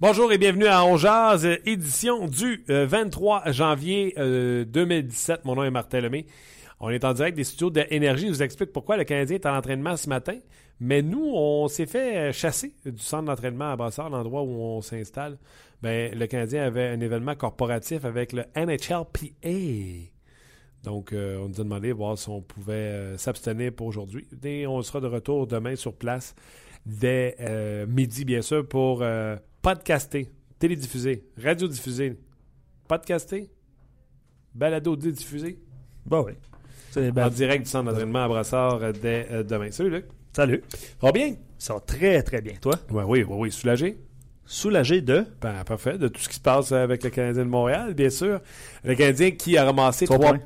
Bonjour et bienvenue à On édition du euh, 23 janvier euh, 2017. Mon nom est Martin Lemay. On est en direct des studios d'Énergie. Je vous explique pourquoi le Canadien est en entraînement ce matin. Mais nous, on s'est fait chasser du centre d'entraînement à Brassard, l'endroit où on s'installe. Ben, le Canadien avait un événement corporatif avec le NHLPA. Donc, euh, on nous a demandé de voir si on pouvait euh, s'abstenir pour aujourd'hui. Et on sera de retour demain sur place dès euh, midi, bien sûr, pour euh, podcaster, télédiffuser, radiodiffuser, podcaster, balado diffuser Bah oui. C'est en direct du centre d'entraînement à Brassard euh, dès euh, demain. Salut Luc. Salut. Ça va bien? Ça va très, très bien. Toi? Oui, oui, oui, oui. Soulagé? Soulagé de... Ben, parfait. De tout ce qui se passe avec le Canadien de Montréal, bien sûr. Le Canadien qui a ramassé Trois trois points.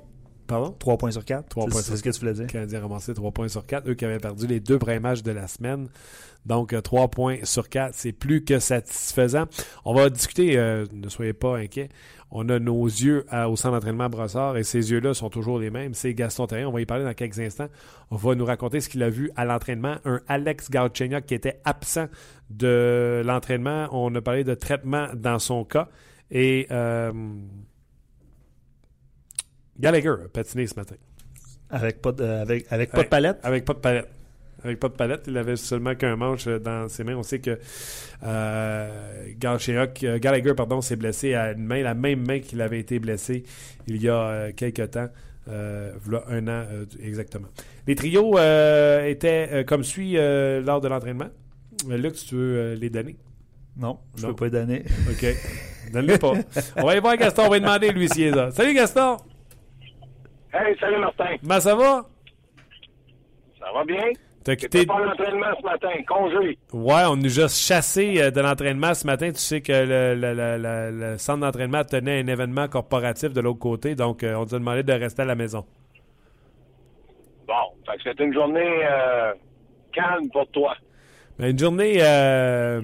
Pardon? 3 points sur 4. Trois points C'est sur ce que tu voulais dire. Canadien ramassé 3 points sur 4. Eux qui avaient perdu les deux premiers matchs de la semaine. Donc, 3 points sur 4, c'est plus que satisfaisant. On va discuter, euh, ne soyez pas inquiets. On a nos yeux à- au centre d'entraînement Brossard et ces yeux-là sont toujours les mêmes. C'est Gaston Terrien. On va y parler dans quelques instants. On va nous raconter ce qu'il a vu à l'entraînement. Un Alex Galchenyuk qui était absent de l'entraînement. On a parlé de traitement dans son cas. Et euh, Gallagher a patiné ce matin. Avec pas de, avec, avec pas de palette? Avec pas de palette. Avec pas de palette. Il avait seulement qu'un manche euh, dans ses mains. On sait que euh, euh, Gallagher pardon, s'est blessé à une main, la même main qu'il avait été blessé il y a euh, quelques temps. Euh, voilà un an euh, exactement. Les trios euh, étaient euh, comme suit euh, lors de l'entraînement. Euh, Luc, si tu veux euh, les donner? Non, je Non? peux pas les donner. OK. Donne-les pas. On va aller voir Gaston. On va lui demander lui s'il est là. Salut Gaston. Hey, salut Martin. Comment ça va? Ça va bien? T'as quitté. pas l'entraînement ce matin, congé. Ouais, on nous a chassé euh, de l'entraînement ce matin. Tu sais que le, le- le- le- le centre d'entraînement tenait un événement corporatif de l'autre côté, donc euh, on nous a demandé de rester à la maison. Bon, fait que c'était une journée euh, calme pour toi. Mais une journée, euh,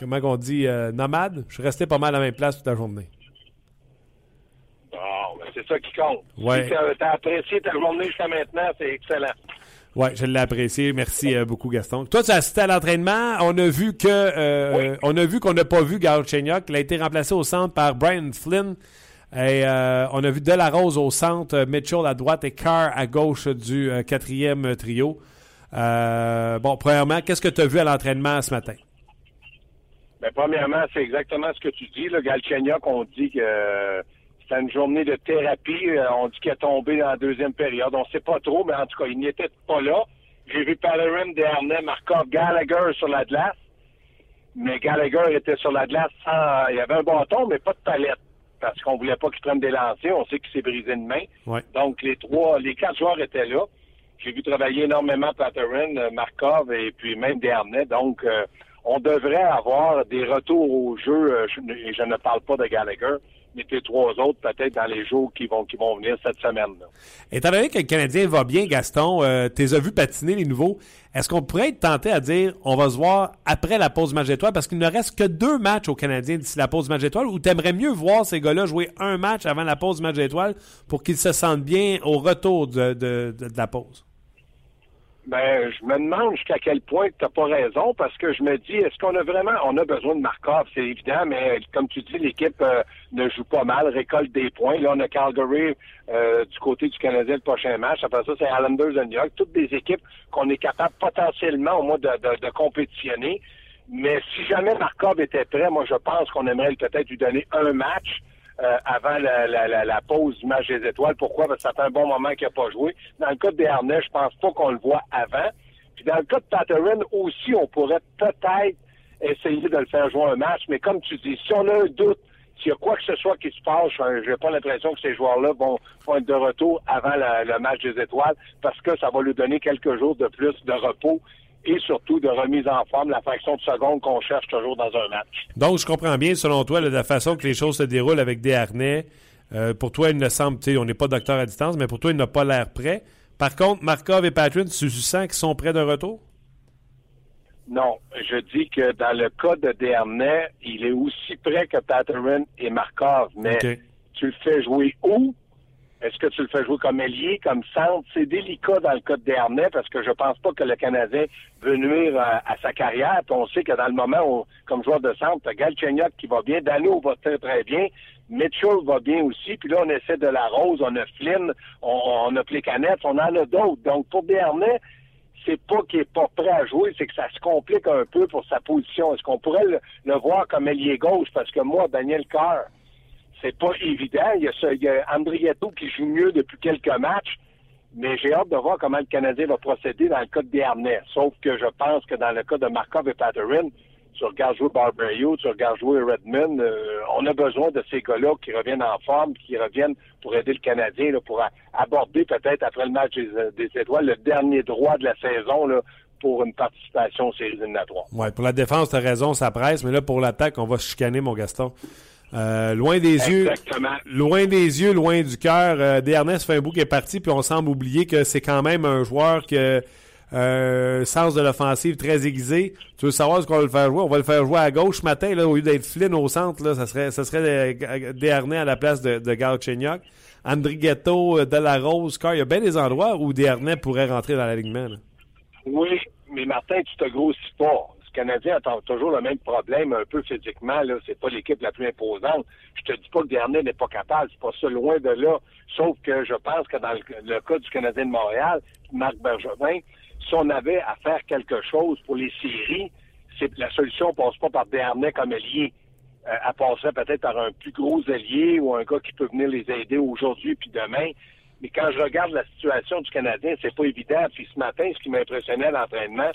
comment on dit, euh, nomade. Je suis resté pas mal à la même place toute la journée. Ça qui compte. Ouais. Si t'as apprécié ta journée jusqu'à maintenant, c'est excellent. Ouais, je l'ai apprécié. Merci euh, beaucoup, Gaston. Toi, tu as assisté à l'entraînement. On a vu que, euh, on a vu qu'on n'a pas vu Galchenyuk. Il a été remplacé au centre par Brian Flynn. Et euh, on a vu Delarose au centre, Mitchell à droite et Carr à gauche du quatrième trio. Bon, premièrement, qu'est-ce que tu as vu à l'entraînement ce matin? Ben, premièrement, c'est exactement ce que tu dis. Le Galchenyuk, on dit que c'était une journée de thérapie. Euh, On dit qu'il est tombé dans la deuxième période. On sait pas trop, mais en tout cas, il n'était pas là. J'ai vu Pellerin, Dernay, Markov, Gallagher sur la glace. Mais Gallagher était sur la glace sans... Il y avait un bâton, mais pas de palette. Parce qu'on voulait pas qu'il prenne des lancers. On sait qu'il s'est brisé une main. Ouais. Donc, les trois, les quatre joueurs étaient là. J'ai vu travailler énormément Patterin, euh, Markov et puis même Dernay. Donc, euh, on devrait avoir des retours au jeu, je, et je ne parle pas de Gallagher, des trois autres peut-être dans les jours qui vont, qui vont venir cette semaine. là. Étant donné que le Canadien va bien, Gaston, euh, tu les as vus patiner les nouveaux. Est-ce qu'on pourrait être tenté à dire on va se voir après la pause match étoile parce qu'il ne reste que deux matchs au Canadien d'ici la pause match étoile ou t'aimerais mieux voir ces gars-là jouer un match avant la pause match étoile pour qu'ils se sentent bien au retour de- de la pause? Ben, je me demande jusqu'à quel point tu n'as pas raison, parce que je me dis, est-ce qu'on a vraiment, on a besoin de Markov, c'est évident, mais comme tu dis, l'équipe euh, ne joue pas mal, récolte des points. Là, on a Calgary euh, du côté du Canadien le prochain match. Après ça, c'est Islanders et New York. Toutes des équipes qu'on est capable potentiellement au moins de, de, de compétitionner. Mais si jamais Markov était prêt, moi, je pense qu'on aimerait peut-être lui donner un match. Euh, avant la, la, la, la, pause du match des étoiles. Pourquoi? Parce que ça fait un bon moment qu'il n'a pas joué. Dans le cas de Desharnais, je pense pas qu'on le voit avant. Puis dans le cas de Patterson aussi, on pourrait peut-être essayer de le faire jouer un match. Mais comme tu dis, si on a un doute, s'il y a quoi que ce soit qui se passe, je n'ai pas l'impression que ces joueurs-là vont, être de retour avant le match des étoiles parce que ça va lui donner quelques jours de plus de repos et surtout de remise en forme, la fraction de seconde qu'on cherche toujours dans un match. Donc, je comprends bien, selon toi, la façon que les choses se déroulent avec des harnais, euh, pour toi, il ne semble, tu sais, on n'est pas docteur à distance, mais pour toi, il n'a pas l'air prêt. Par contre, Markov et Patrick, tu sens qu'ils sont prêts de retour? Non, je dis que dans le cas de Dernay, il est aussi prêt que Patterson et Markov, mais tu le fais jouer où? Est-ce que tu le fais jouer comme ailier, comme centre? C'est délicat dans le cas de Dernay parce que je pense pas que le Canadien veut nuire à, sa carrière. Puis on sait que dans le moment où, comme joueur de centre, tu Galchenyuk qui va bien, Dano va très très bien, Mitchell va bien aussi. Puis là, on essaie de la rose, on a Flynn, on, a Plécanet, on en a d'autres. Donc pour Dernay, c'est pas qu'il est pas prêt à jouer, c'est que ça se complique un peu pour sa position. Est-ce qu'on pourrait le, le, voir comme ailier gauche? Parce que moi, Daniel Carr, c'est pas évident. Il y a, ce, il y a Andrietto qui joue mieux depuis quelques matchs, mais j'ai hâte de voir comment le Canadien va procéder dans le cas de Desharnais. Sauf que je pense que dans le cas de Markov et Patterson, tu regardes jouer Barberio, tu regardes jouer Redmond, euh, on a besoin de ces gars-là qui reviennent en forme, qui reviennent pour aider le Canadien, pour aborder peut-être après le match des, des, étoiles le dernier droit de la saison pour une participation aux séries éliminatoires. Oui, pour la défense, tu as raison, ça presse, mais là, pour l'attaque, on va se chicaner, mon Gaston. Euh, loin des yeux, loin des yeux, loin du cœur. Euh, Dernest fait un bout qui est parti, puis on semble oublier que c'est quand même un joueur qui a euh, sens de l'offensive très aiguisé. Tu veux savoir ce qu'on va le faire jouer? On va le faire jouer à gauche ce matin, là, au lieu d'être Flynn au centre, là, ça serait, ça serait Desharnais à la place de, de Galchenyuk. Andrighetto, euh, Delarose, Car, il y a bien des endroits où Desharnais pourrait rentrer dans l'alignement. Oui, mais Martin, tu te grossis pas. Canadien a toujours le même problème un peu physiquement. Là, c'est pas l'équipe la plus imposante. Je te dis pas que Dernier n'est pas capable, c'est pas ça loin de là. Sauf que je pense que dans le, cas du Canadien de Montréal, Marc Bergevin, si on avait à faire quelque chose pour les séries, c'est la solution passe pas par Dernier comme allié. Euh, elle passerait peut-être par un plus gros allié ou un gars qui peut venir les aider aujourd'hui puis demain. Mais quand je regarde la situation du Canadien, c'est pas évident. Puis ce matin, ce qui m'impressionnait à l'entraînement,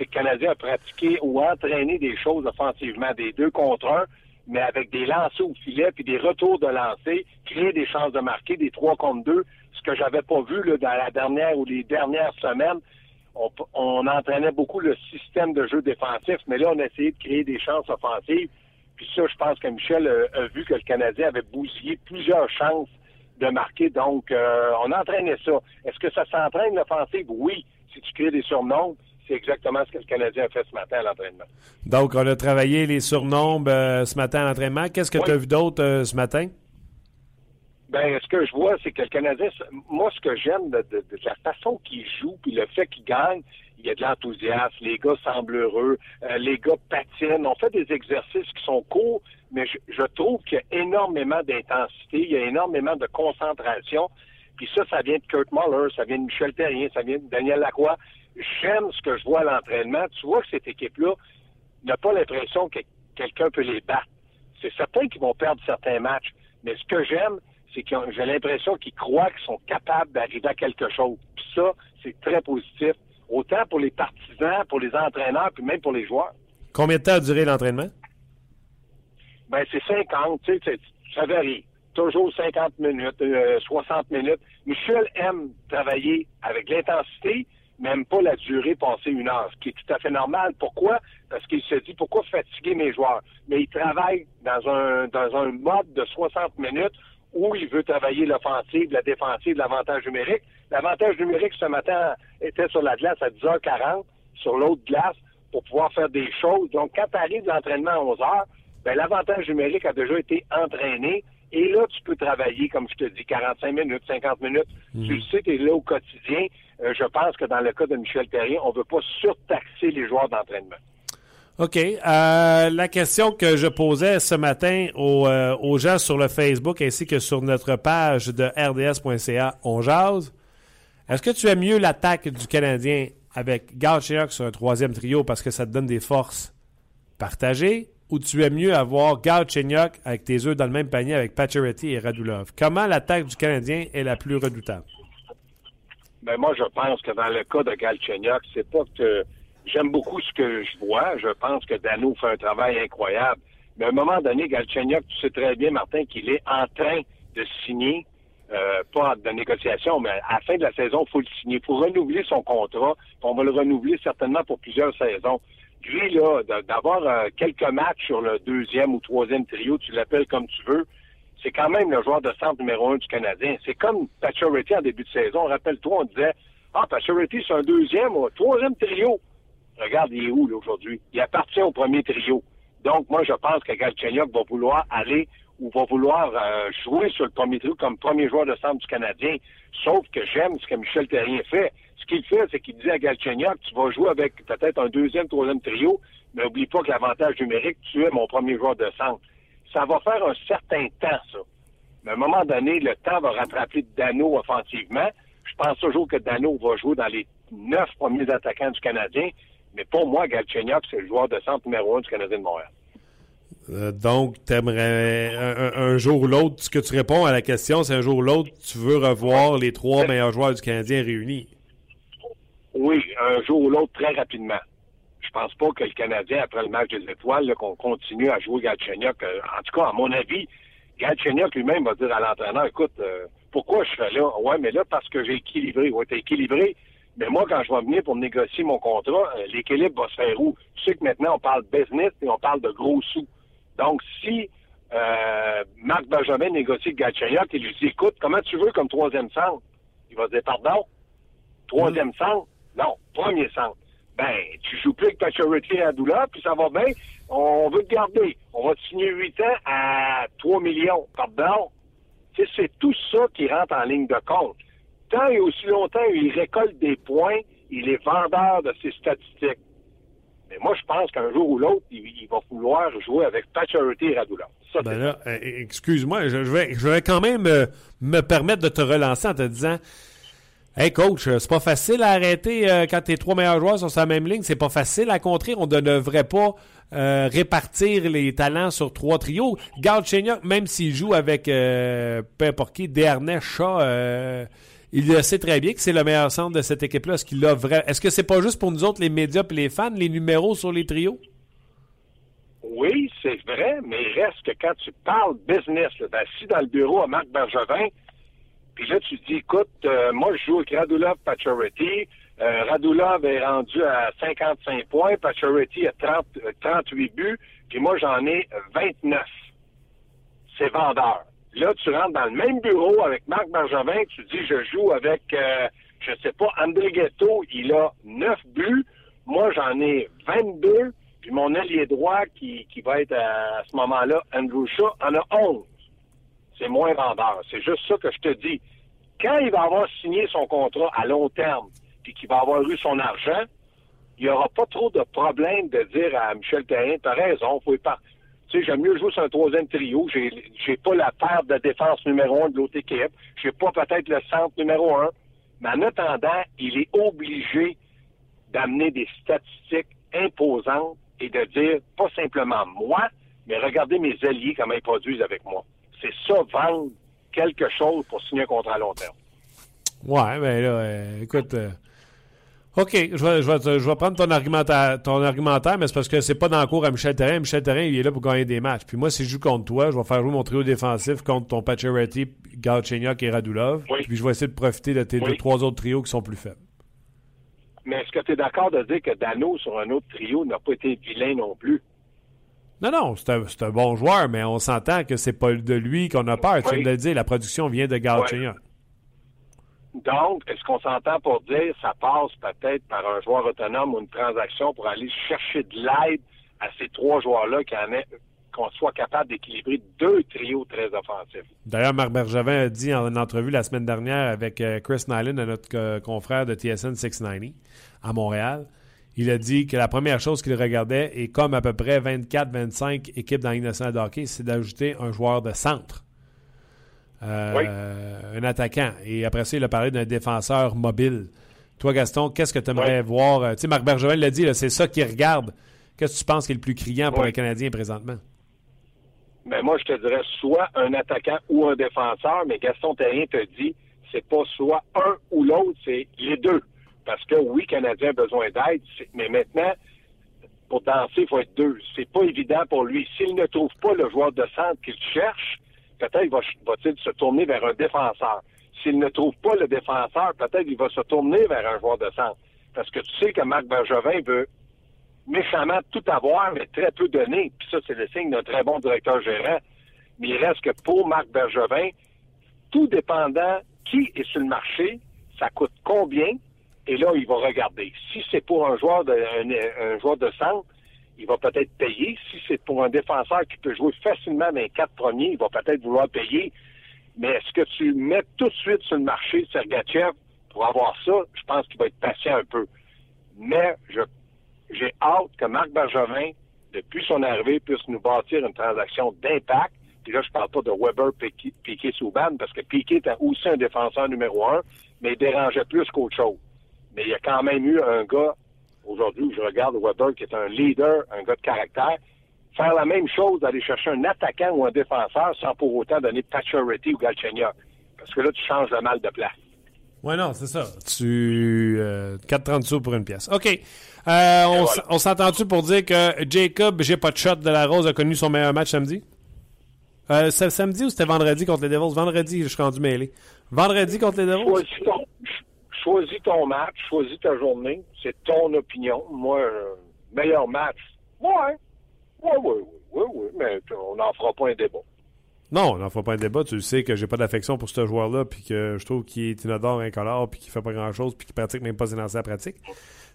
c'est que le Canadien a pratiqué ou entraîné des choses offensivement, des deux contre un, mais avec des lancers au filet, puis des retours de lancer, créer des chances de marquer, des trois contre deux, ce que j'avais pas vu là, dans la dernière ou les dernières semaines. On, entraînait beaucoup le système de jeu défensif, mais là, on a essayé de créer des chances offensives. Puis ça, je pense que Michel a, vu que le Canadien avait bousillé plusieurs chances de marquer. Donc, euh, on entraînait ça. Est-ce que ça s'entraîne l'offensive? Oui. Si tu crées des surnoms, c'est exactement ce que le Canadien a fait ce matin à l'entraînement. Donc, on a travaillé les surnombres euh, ce matin à l'entraînement. Qu'est-ce que tu as vu d'autre euh, ce matin? Ben, ce que je vois, c'est que le Canadien, moi, ce que j'aime de, la façon qu'il joue, puis le fait qu'il gagne, il y a de l'enthousiasme, les gars semblent heureux, euh, les gars patinent, on fait des exercices qui sont courts, mais je, je trouve qu'il y a énormément d'intensité, il y a énormément de concentration, puis ça, ça vient de Kurt Muller, ça vient de Michel Terrien, ça vient de Daniel Lacroix j'aime ce que je vois à l'entraînement. Tu vois que cette équipe-là n'a pas l'impression que quelqu'un peut les battre. C'est certain qu'ils vont perdre certains matchs, mais ce que j'aime, c'est que j'ai l'impression qu'ils croient qu'ils sont capables d'arriver à quelque chose. Puis ça, c'est très positif, autant pour les partisans, pour les entraîneurs, puis même pour les joueurs. Combien de temps a duré l'entraînement? Ben, c'est 50, tu sais, ça varie. Toujours 50 minutes, 60 euh, minutes. Michel aime travailler avec l'intensité, même pas la durée passée une heure, ce qui est tout à fait normal. Pourquoi? Parce qu'il se dit pourquoi fatiguer mes joueurs? Mais il travaille dans un dans un mode de 60 minutes où il veut travailler l'offensive, la défensive, l'avantage numérique. L'avantage numérique ce matin était sur la glace à 10h40, sur l'autre glace, pour pouvoir faire des choses. Donc, quand tu arrives l'entraînement à 11h, ben, l'avantage numérique a déjà été entraîné Et là, tu peux travailler, comme je te dis, 45 minutes, 50 minutes. Tu le sais, tu es là au quotidien. Euh, je pense que dans le cas de Michel Terrien, on ne veut pas surtaxer les joueurs d'entraînement. OK. Euh, la question que je posais ce matin aux, euh, aux, gens sur le Facebook ainsi que sur notre page de rds.ca, on jase. Est-ce que tu aimes mieux l'attaque du Canadien avec Galchenyuk sur un troisième trio parce que ça te donne des forces partagées ou tu aimes mieux avoir Galchenyuk avec tes œufs dans le même panier avec Pacioretty et Radulov? Comment l'attaque du Canadien est la plus redoutable? Ben moi, je pense que dans le cas de Galchenyuk, c'est pas que j'aime beaucoup ce que je vois. Je pense que Dano fait un travail incroyable. Mais à un moment donné, Galchenyuk, tu sais très bien, Martin, qu'il est en train de signer, euh, pas de négociation, mais à la fin de la saison, il faut le signer. Il faut renouveler son contrat. On va le renouveler certainement pour plusieurs saisons. Lui, là, d'avoir euh, quelques matchs sur le deuxième ou troisième trio, tu l'appelles comme tu veux, c'est quand même le joueur de centre numéro un du Canadien. C'est comme Pacioretty en début de saison. Rappelle-toi, on disait, ah, Pacioretty, c'est un deuxième ou un troisième trio. Regarde, il est où, là, aujourd'hui? Il appartient au premier trio. Donc, moi, je pense que Galchenyuk va vouloir aller ou va vouloir euh, jouer sur le premier trio comme premier joueur de centre du Canadien. Sauf que j'aime ce que Michel Terrien fait. Ce qu'il fait, c'est qu'il dit à Galchenyuk, tu vas jouer avec peut-être un deuxième, troisième trio, mais n'oublie pas que l'avantage numérique, tu es mon premier joueur de centre. Ça va faire un certain temps, ça. Mais à un moment donné, le temps va rattraper Dano offensivement. Je pense toujours que Dano va jouer dans les neuf premiers attaquants du Canadien. Mais pour moi, Galchenyuk, c'est le joueur de centre numéro un du Canadien de Montréal. Euh, donc, t'aimerais un, un, jour ou l'autre, ce que tu réponds à la question, c'est un jour ou l'autre, tu veux revoir les trois meilleurs joueurs du Canadien réunis. Oui, un jour ou l'autre, très rapidement. Je pense pas que le Canadien, après le match des étoiles, qu'on continue à jouer Galchenyuk. Euh, en tout cas, à mon avis, Galchenyuk lui-même va dire à l'entraîneur, écoute, euh, pourquoi je fais là? Ouais, mais là, parce que j'ai équilibré. Ouais, t'es équilibré. Mais moi, quand je vais venir pour négocier mon contrat, l'équilibre va se faire où? Tu sais que maintenant, on parle business et on parle de gros sous. Donc, si euh, Marc Benjamin négocie Galchenyuk et lui dit, écoute, comment tu veux comme troisième centre? Il va dire, pardon? Troisième mm. centre? Non, premier centre. Ben, tu joues plus avec Pacioretty et Adoula, puis ça va bien. On veut te garder. On va te signer 8 ans à 3 millions. Pardon? c'est tout ça qui rentre en ligne de compte. Tant et aussi longtemps il récolte des points, il est vendeur de ses statistiques. Mais moi, je pense qu'un jour ou l'autre, il, va vouloir jouer avec Pacioretty et Radula. Ça, ben là, euh, excuse-moi, je, vais, je vais quand même euh, me permettre de te relancer en te disant Hey coach, euh, c'est pas facile à arrêter quand tes trois meilleurs joueurs sont sur la même ligne. C'est pas facile à contrer. On ne devrait pas répartir les talents sur trois trios. Garde même s'il joue avec peu importe qui, Dernay, Shaw, il le sait très bien que c'est le meilleur centre de cette équipe-là. Est-ce qu'il vrai... Est-ce que c'est pas juste pour nous autres, les médias et les fans, les numéros sur les trios? Oui, c'est vrai, mais il reste que quand tu parles business, assis dans le bureau à Marc Bergevin, puis là, tu dis, écoute, euh, moi, je joue avec Radulov Pacioretty. Euh, Radulov est rendu à 55 points, Pacioretty a 30, 38 euh, buts, puis moi, j'en ai 29. C'est vendeur. Là, tu rentres dans le même bureau avec Marc Bergevin, tu dis, je joue avec, euh, je sais pas, André Ghetto, il a 9 buts. Moi, j'en ai 22. Puis mon allié droit, qui, qui va être à, ce moment-là, Andrew Shaw, en a 11. C'est moins vendeur. C'est juste ça que je te dis. Quand il va avoir signé son contrat à long terme, puis qu'il va avoir eu son argent, il n'y aura pas trop de problème de dire à Michel Terrien, t'as raison, faut y partir tu sais, j'aime mieux jouer sur un troisième trio. J'ai, j'ai pas la paire de défense numéro un de l'autre équipe. J'ai pas peut-être le centre numéro un. Mais en attendant, il est obligé d'amener des statistiques imposantes et de dire, pas simplement moi, mais regardez mes alliés, comment ils produisent avec moi. C'est ça, vendre quelque chose pour signer un contrat à long terme. Ouais, ben là, euh, écoute, euh, OK, je vais, je vais, prendre ton argumentaire, ton argumentaire, mais c'est parce que c'est pas dans le cours à Michel Terrain. Michel Terrain, il est là pour gagner des matchs. Puis moi, si je joue contre toi, je vais faire jouer mon trio défensif contre ton Pacioretty, Galchenyuk et Radulov. Puis je vais essayer de profiter de tes deux, trois autres trios qui sont plus faibles. Mais est-ce que tu es d'accord de dire que Dano, sur un autre trio, n'a pas été vilain non plus? Non, non, c'est un, un, bon joueur, mais on s'entend que c'est pas de lui qu'on a peur. Tu viens de le dire, la production vient de Galchenyuk. Donc, est-ce qu'on s'entend pour dire ça passe peut-être par un joueur autonome ou une transaction pour aller chercher de l'aide à ces trois joueurs-là qu'on soit capable d'équilibrer deux trios très offensifs? D'ailleurs, Marc Bergevin a dit en entrevue la semaine dernière avec euh, Chris Nyland, notre euh, confrère de TSN 690 à Montréal, il a dit que la première chose qu'il regardait, et comme à peu près 24-25 équipes dans l'Innocent de hockey, c'est d'ajouter un joueur de centre. Euh, un attaquant. Et après ça, il a parlé d'un défenseur mobile. Toi, Gaston, qu'est-ce que tu aimerais voir? Euh, tu sais, Marc Bergevin l'a dit, c'est ça qu'il regarde. Qu'est-ce que tu penses qui est le plus criant pour Oui. un Canadien présentement? Mais moi, je te dirais soit un attaquant ou un défenseur, mais Gaston Terrien te dit, c'est pas soit un ou l'autre, c'est les deux. Parce que oui, le Canadien a besoin d'aide, mais maintenant, pour danser, il faut être deux. C'est pas évident pour lui. S'il ne trouve pas le joueur de centre qu'il cherche, peut-être va- va-t-il se tourner vers un défenseur. S'il ne trouve pas le défenseur, peut-être il va se tourner vers un joueur de centre. Parce que tu sais que Marc Bergevin veut méchamment tout avoir, mais très peu donner. Puis ça, c'est le signe d'un très bon directeur gérant. Mais il reste que pour Marc Bergevin, tout dépendant qui est sur le marché, ça coûte combien, et là, il va regarder. Si c'est pour un joueur de, un joueur de centre, il va peut-être payer. Si c'est pour un défenseur qui peut jouer facilement dans les quatre premiers, il va peut-être vouloir payer. Mais est-ce que tu mets tout de suite sur le marché Sergachev pour avoir ça? Je pense qu'il va être patient un peu. Mais je j'ai hâte que Marc Bergevin, depuis son arrivée, puisse nous bâtir une transaction d'impact. Puis là, je parle pas de Weber, Piquet, Piquet Souban, parce que Piquet était aussi un défenseur numéro un, mais il dérangeait plus qu'autre chose. Mais il y a quand même eu un gars, aujourd'hui, où je regarde Weber, qui est un leader, un gars de caractère, faire la même chose, d'aller chercher un attaquant ou un défenseur sans pour autant donner Pacioretty ou Galchenyuk. Parce que là, tu changes le mal de place. Oui, non, c'est ça. Tu. Euh, 4,30 sous pour une pièce. OK. Euh, on s- on s'entend-tu pour dire que Jacob, j'ai pas de shot de la Rose, a connu son meilleur match samedi? Euh, c'est samedi ou c'était vendredi contre les Devils? Vendredi, je suis rendu mêlé. Vendredi contre les Devils? Choisis ton, ch- choisis ton match, choisis ta journée. C'est ton opinion. Moi, euh, meilleur match. Ouais. Ouais, ouais, ouais, ouais. Mais on n'en fera pas un débat. Non, on n'en fera pas un débat. Tu sais que j'ai pas d'affection pour ce joueur-là, puis que je trouve qu'il est inodore, incolore, puis qu'il fait pas grand-chose, puis qu'il pratique même pas ses lancers à pratique.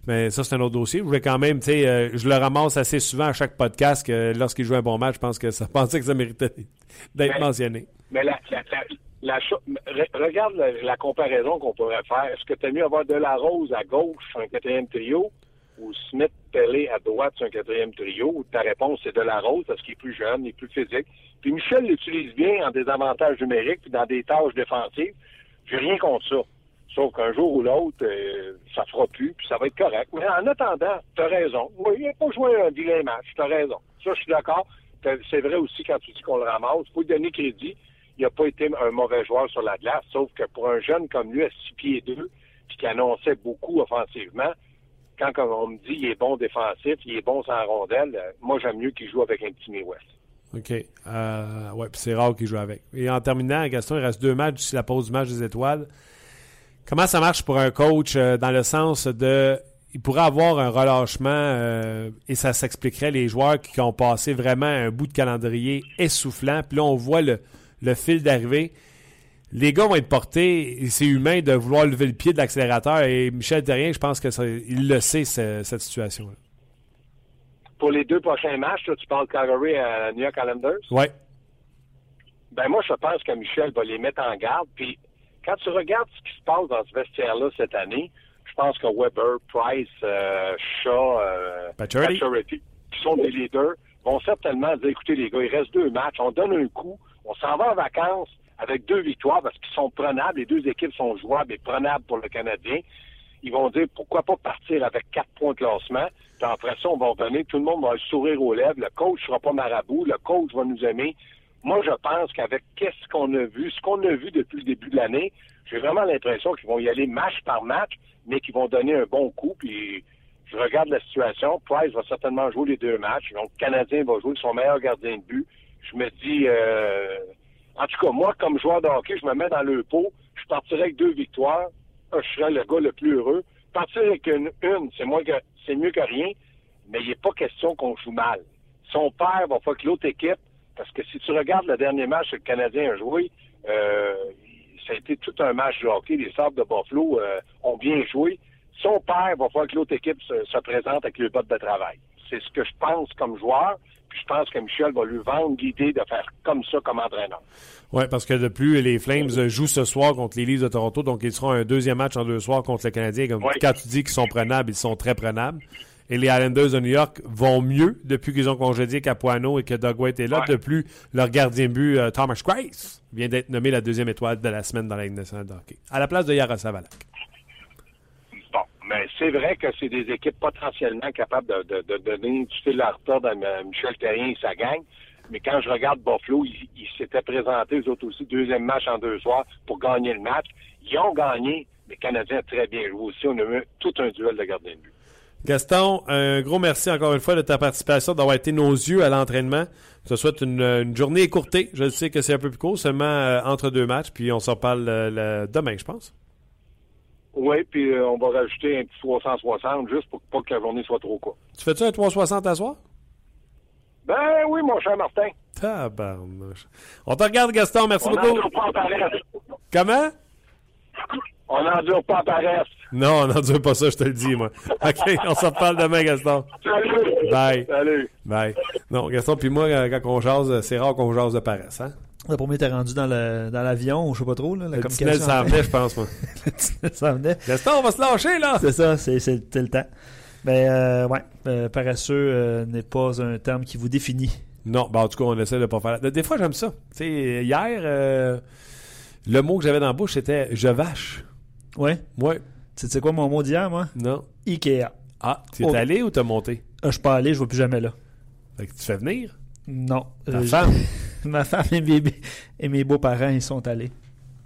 Mais ça, c'est un autre dossier. Je voulais quand même, tu sais, euh, je le ramasse assez souvent à chaque podcast que lorsqu'il joue un bon match, je pense que ça pensait que ça méritait d'être mentionné. Mais la, la, la, regarde la, comparaison qu'on pourrait faire. Est-ce que tu as mieux avoir de la rose à gauche sur un quatrième trio ou Smith Pelé à droite sur un quatrième trio? Ta réponse, c'est de la rose parce qu'il est plus jeune, il est plus physique. Puis Michel l'utilise bien en désavantages numériques puis dans des tâches défensives. J'ai rien contre ça. Sauf qu'un jour ou l'autre, euh, ça fera plus, puis ça va être correct. Mais en attendant, tu as raison. Oui, il pas joué un vilain match, tu as raison. Ça, je suis d'accord. T'as- C'est vrai aussi quand tu dis qu'on le ramasse. faut lui donner crédit. Il n'a pas été un mauvais joueur sur la glace, sauf que pour un jeune comme lui, à 6 pieds 2, puis qui annonçait beaucoup offensivement, quand on me dit il est bon défensif, il est bon sans rondelle, euh, moi j'aime mieux qu'il joue avec un petit West. OK. Euh, ouais, puis c'est rare qu'il joue avec. Et en terminant, Gaston, il reste deux matchs d'ici la pause du match des étoiles. Comment ça marche pour un coach euh, dans le sens de. Il pourrait avoir un relâchement euh, et ça s'expliquerait les joueurs qui ont passé vraiment un bout de calendrier essoufflant. Puis là, on voit le, le fil d'arrivée. Les gars vont être portés, et c'est humain de vouloir lever le pied de l'accélérateur. Et Michel Terrien, je pense que ça- il le sait, ce- cette situation-là. Pour les deux prochains matchs, là, tu parles Calgary à New York Islanders? Ouais. Ben moi, je pense que Michel va les mettre en garde. Puis quand tu regardes ce qui se passe dans ce vestiaire-là cette année, je pense que Weber, Price, euh, Shaw, euh, qui sont des leaders, vont certainement dire, écoutez les gars, il reste deux matchs, on donne un coup, on s'en va en vacances avec deux victoires parce qu'ils sont prenables, les deux équipes sont jouables et prenables pour le Canadien. Ils vont dire pourquoi pas partir avec quatre points de classement? Puis après ça, on va revenir, tout le monde va le sourire aux lèvres, le coach sera pas marabout, le coach va nous aimer. Moi, je pense qu'avec qu'est-ce qu'on a vu, ce qu'on a vu depuis le début de l'année, j'ai vraiment l'impression qu'ils vont y aller match par match, mais qu'ils vont donner un bon coup. Puis je regarde la situation. Price va certainement jouer les deux matchs. Donc, le Canadien va jouer son meilleur gardien de but. Je me dis, euh, en tout cas, moi, comme joueur de hockey, je me mets dans le pot. Je partirais avec deux victoires. Je serais le gars le plus heureux. Partir avec une, c'est moins que, c'est mieux que rien, mais il n'est pas question qu'on joue mal. Son père va faire que l'autre équipe, parce que si tu regardes le dernier match que le Canadien a joué, euh, ça a été tout un match de hockey. Les Sables de Buffalo euh, ont bien joué. Son père va faire que l'autre équipe se, se présente avec le bottes de travail. C'est ce que je pense comme joueur. Puis je pense que Michel va lui vendre l'idée de faire comme ça comme entraîneur. Oui, parce que de plus, les Flames jouent ce soir contre les Leafs de Toronto, donc ils seront un deuxième match en deux soirs contre le Canadien. Comme Oui. Quand tu dis qu'ils sont prenables, ils sont très prenables. Et les Islanders de New York vont mieux depuis qu'ils ont congédié Capuano et que Doug White est là. Ouais. De plus, leur gardien but, euh, Thomas Grace, vient d'être nommé la deuxième étoile de la semaine dans la Ligue nationale de hockey. À la place de Yaroslav Alak. Mais c'est vrai que c'est des équipes potentiellement capables de, donner du fil à retordre à Michel Terrien et sa gang. Mais quand je regarde Buffalo, ils, s'étaient présentés, eux autres aussi, deuxième match en deux soirs pour gagner le match. Ils ont gagné. Les Canadiens très bien joué aussi. On a eu tout un duel de gardien de but. Gaston, un gros merci encore une fois de ta participation, d'avoir été nos yeux à l'entraînement. Je te souhaite une, journée écourtée. Je sais que c'est un peu plus court, seulement euh, entre deux matchs, puis on s'en parle euh, demain, je pense. Oui, puis euh, on va rajouter un petit 360 juste pour pas que la journée soit trop courte. Tu fais-tu un 360 à soir? Ben oui, mon cher Martin. Tabarnouche. On te regarde, Gaston. Merci On beaucoup. n'endure pas en paresse. Comment? On n'endure pas en paresse. Non, on n'endure pas ça, je te le dis, moi. OK, on s'en reparle demain, Gaston. Salut. Bye. Salut. Bye. Non, Gaston, puis moi, euh, quand on jase, c'est rare qu'on jase de paresse, hein? Le premier était rendu dans le- dans l'avion, ou je sais pas trop. Là, la Le tunnel s'en venait, je pense, moi. Le tunnel s'en venait. Gaston, on va se lâcher, là! C'est ça, c'est le temps. Mais euh, ouais, euh, paresseux euh, n'est pas un terme qui vous définit. Non, ben en tout cas, on essaie de pas faire. Des fois, j'aime ça. Tu sais, hier, le mot que j'avais dans la bouche, c'était je vache. Ouais. Ouais. Tu sais quoi mon mot d'hier, moi? Non. Ikea. Ah, tu es Oh. allé ou t'as monté? Je suis pas allé, je vais plus jamais là. Fait que tu fais venir? Non. Ta femme? Ma femme et mes, et mes beaux-parents, ils sont allés.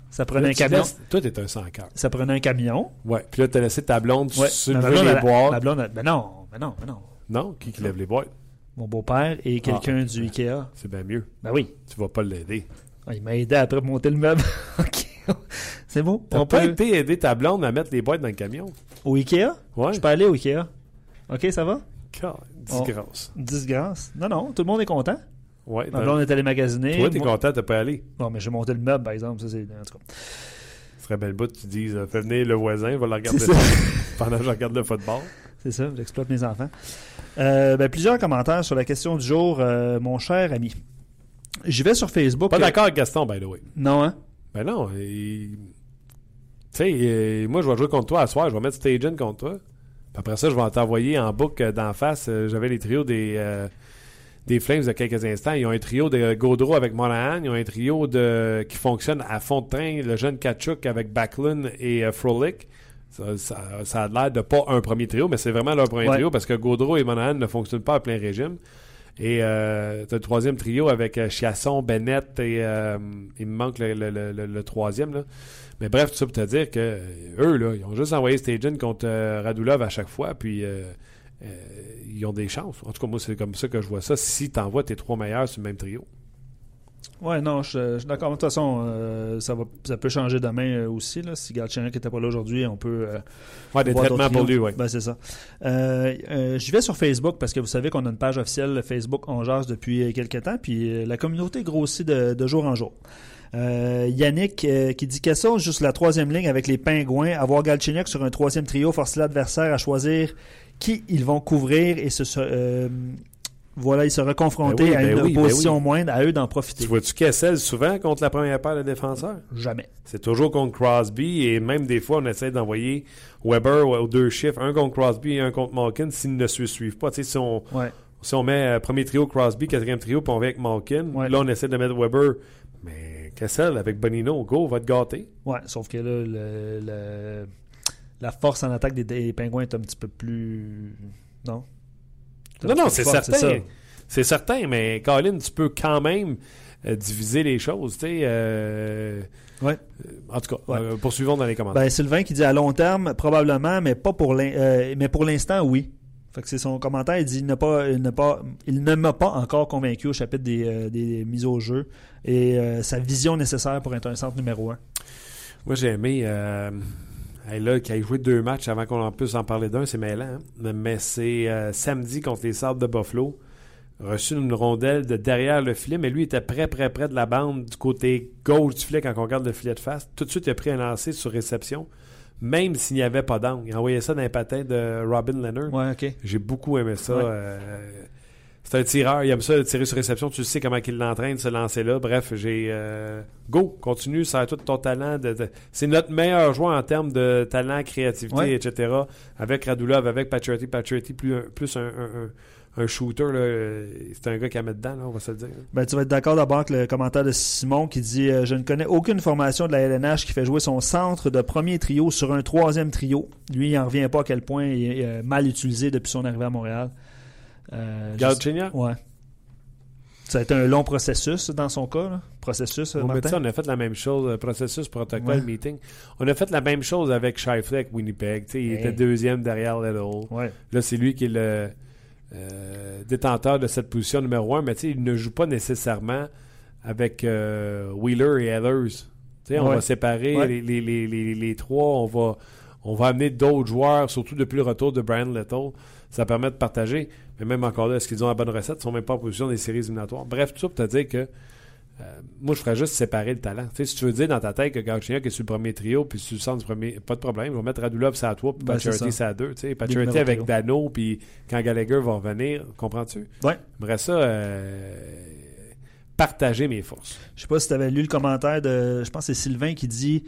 Ça prenait Là, un camion. laisses- Toi, t'es un sans cœur. Ça prenait un camion. Ouais. Puis là, t'as laissé ta blonde Ouais. soulever blonde, les boîtes. ma blonde, ben non, ben non, ben non. Non? Qui, qui lève les boîtes? Mon beau-père et quelqu'un Ah. du Ikea. C'est bien mieux. Ben oui. Tu vas pas l'aider. Ah, Il m'a aidé après à monter le meuble. OK. C'est bon? T'as On pas peut... été aider ta blonde à mettre les boîtes dans le camion? Au Ikea? Ouais. Je peux aller au Ikea. OK, ça va? God, disgrâce. Disgrâce. Non, non, tout le monde est content. Ouais. Ma t'as- blonde est allée magasiner. Toi, t'es Moi- content, t'as pas allé. Non, mais j'ai monté le meuble, par exemple. Ça, c'est... En tout cas. Ce serait belle bout que tu dises, euh, fais venir le voisin, va le regarder C'est pendant que je regarde le football. C'est ça, j'exploite mes enfants. Euh, ben, plusieurs commentaires sur la question du jour, euh, mon cher ami. J'y vais sur Facebook. Pas euh, d'accord avec Gaston, by the way. Non, hein? Ben non. il- Tu sais, euh, moi, je vais jouer contre toi à soir. Je vais mettre Stagen contre toi. Puis après ça, je vais t'envoyer en boucle euh, d'en face. euh, J'avais les trios des, euh, des Flames de quelques instants. Ils ont un trio de Gaudreau avec Monahan. Ils ont un trio de, qui fonctionne à fond de train. Le jeune Kachuk avec Backlund et euh, Frolik. Ça, ça- ça a l'air de pas un premier trio, mais c'est vraiment leur premier Ouais. trio parce que Gaudreau et Monahan ne fonctionnent pas à plein régime. Et euh, t'as le troisième trio avec euh, Chiasson, Bennett et euh, il me manque le, le- le- le- le troisième. Là. Mais bref, tout ça pour te dire que eux, là, ils ont juste envoyé Stagen contre euh, Radulov à chaque fois, puis euh, ils ont des chances. En tout cas, moi, c'est comme ça que je vois ça. Si tu envoies tes trois meilleurs sur le même trio. Ouais, non, je, je suis d'accord. De toute façon, euh, ça, va, ça peut changer demain euh, aussi. Là. Si Galchenyuk n'était pas là aujourd'hui, on peut. euh, Ouais, des traitements pour lui, ouais. Ben, c'est ça. Euh, euh, je vais sur Facebook parce que vous savez qu'on a une page officielle Facebook On Jase depuis euh, quelques temps, puis euh, la communauté grossit de, de jour en jour. Euh, Yannick euh, qui dit question juste la troisième ligne avec les pingouins, avoir Galchenyuk sur un troisième trio force l'adversaire à choisir qui ils vont couvrir et se, euh, voilà, il sera confronté Ben oui, à ben une oui, ben opposition oui. moindre, à eux d'en profiter. Tu vois-tu Kessel souvent contre la première paire de défenseurs? Jamais. C'est toujours contre Crosby et même des fois, on essaie d'envoyer Weber aux deux chiffres, un contre Crosby et un contre Malkin s'ils ne se suivent pas. Tu sais, si on, Ouais. Si on met euh, premier trio Crosby, quatrième trio, puis on vient avec Malkin, Ouais. là, on essaie de mettre Weber. Mais Kessel avec Bonino, go, va te gâter. Ouais, sauf que là, le, le- la force en attaque des, des pingouins est un petit peu plus. Non? Non, non, c'est certain. C'est certain, mais Colin, tu peux quand même euh, diviser les choses, tu sais. euh, Ouais. euh, en tout cas, Ouais. poursuivons dans les commentaires. Ben, Sylvain qui dit à long terme, probablement, mais pas pour mais pour l'instant, oui. Fait que c'est son commentaire. Il dit il, pas, il, pas, il ne m'a pas encore convaincu au chapitre des, des mises au jeu et sa vision nécessaire pour être un centre numéro un. Moi, j'ai aimé. Hey, là, qui a joué deux matchs avant qu'on en puisse en parler d'un, c'est mêlant. hein. Mais c'est euh, samedi contre les Sables de Buffalo. Reçu une rondelle de derrière le filet, mais lui était près, près, près de la bande du côté gauche du filet quand on regarde le filet de face. Tout de suite, il a pris un lancer sur réception. même s'il n'y avait pas d'angle. Il envoyait ça dans les patins de Robin Leonard. Ouais. J'ai beaucoup aimé ça. Ouais. euh, c'est un tireur, il aime ça, tirer sur réception. Tu sais comment il l'entraîne, se lancer là. Bref, j'ai. euh, go, continue, ça a tout ton talent. de- de- c'est notre meilleur joueur en termes de talent, créativité, Ouais. etc. Avec Radulov, avec Patriotty. Patriotty, plus, un- plus un, un- un- un shooter. euh, C'est un gars qui a mettre dedans, là, on va se le dire. Ben, tu vas être d'accord d'abord avec le commentaire de Simon qui dit euh, Je ne connais aucune formation de la LNH qui fait jouer son centre de premier trio sur un troisième trio. Lui, il n'en revient pas à quel point il est mal utilisé depuis son arrivée à Montréal. Euh, je- Galchenyuk? Ouais. Ça a été un long processus dans son cas. là. Processus, euh, On, Martin? a fait la même chose, euh, processus, protocole, Ouais. meeting. On a fait la même chose avec Shifley, avec Winnipeg. Il Hey. était deuxième derrière Little. Ouais. Là, c'est lui qui est le euh, détenteur de cette position numéro un, mais il ne joue pas nécessairement avec euh, Wheeler et sais, On va séparer Ouais. les, les- les- les- les trois, on va, on va amener d'autres joueurs, surtout depuis le retour de Brian Little. Ça permet de partager. Mais même encore là, est-ce qu'ils ont la bonne recette? Ils sont même pas en position des séries éliminatoires. Bref, tout ça pour te dire que euh, moi, je ferais juste séparer le talent. Tu si tu veux dire dans ta tête que Gauthier est sur le premier trio, puis sur le centre du premier, pas de problème. Je vais mettre Radulov ça à toi, puis Ben, c'est Pacioretty ça. à deux. Tu numéros avec trio. Dano, puis quand Gallagher va revenir, comprends-tu? Ouais. J'aimerais ça euh, partager mes forces. Je sais pas si tu avais lu le commentaire de. Je pense que c'est Sylvain qui dit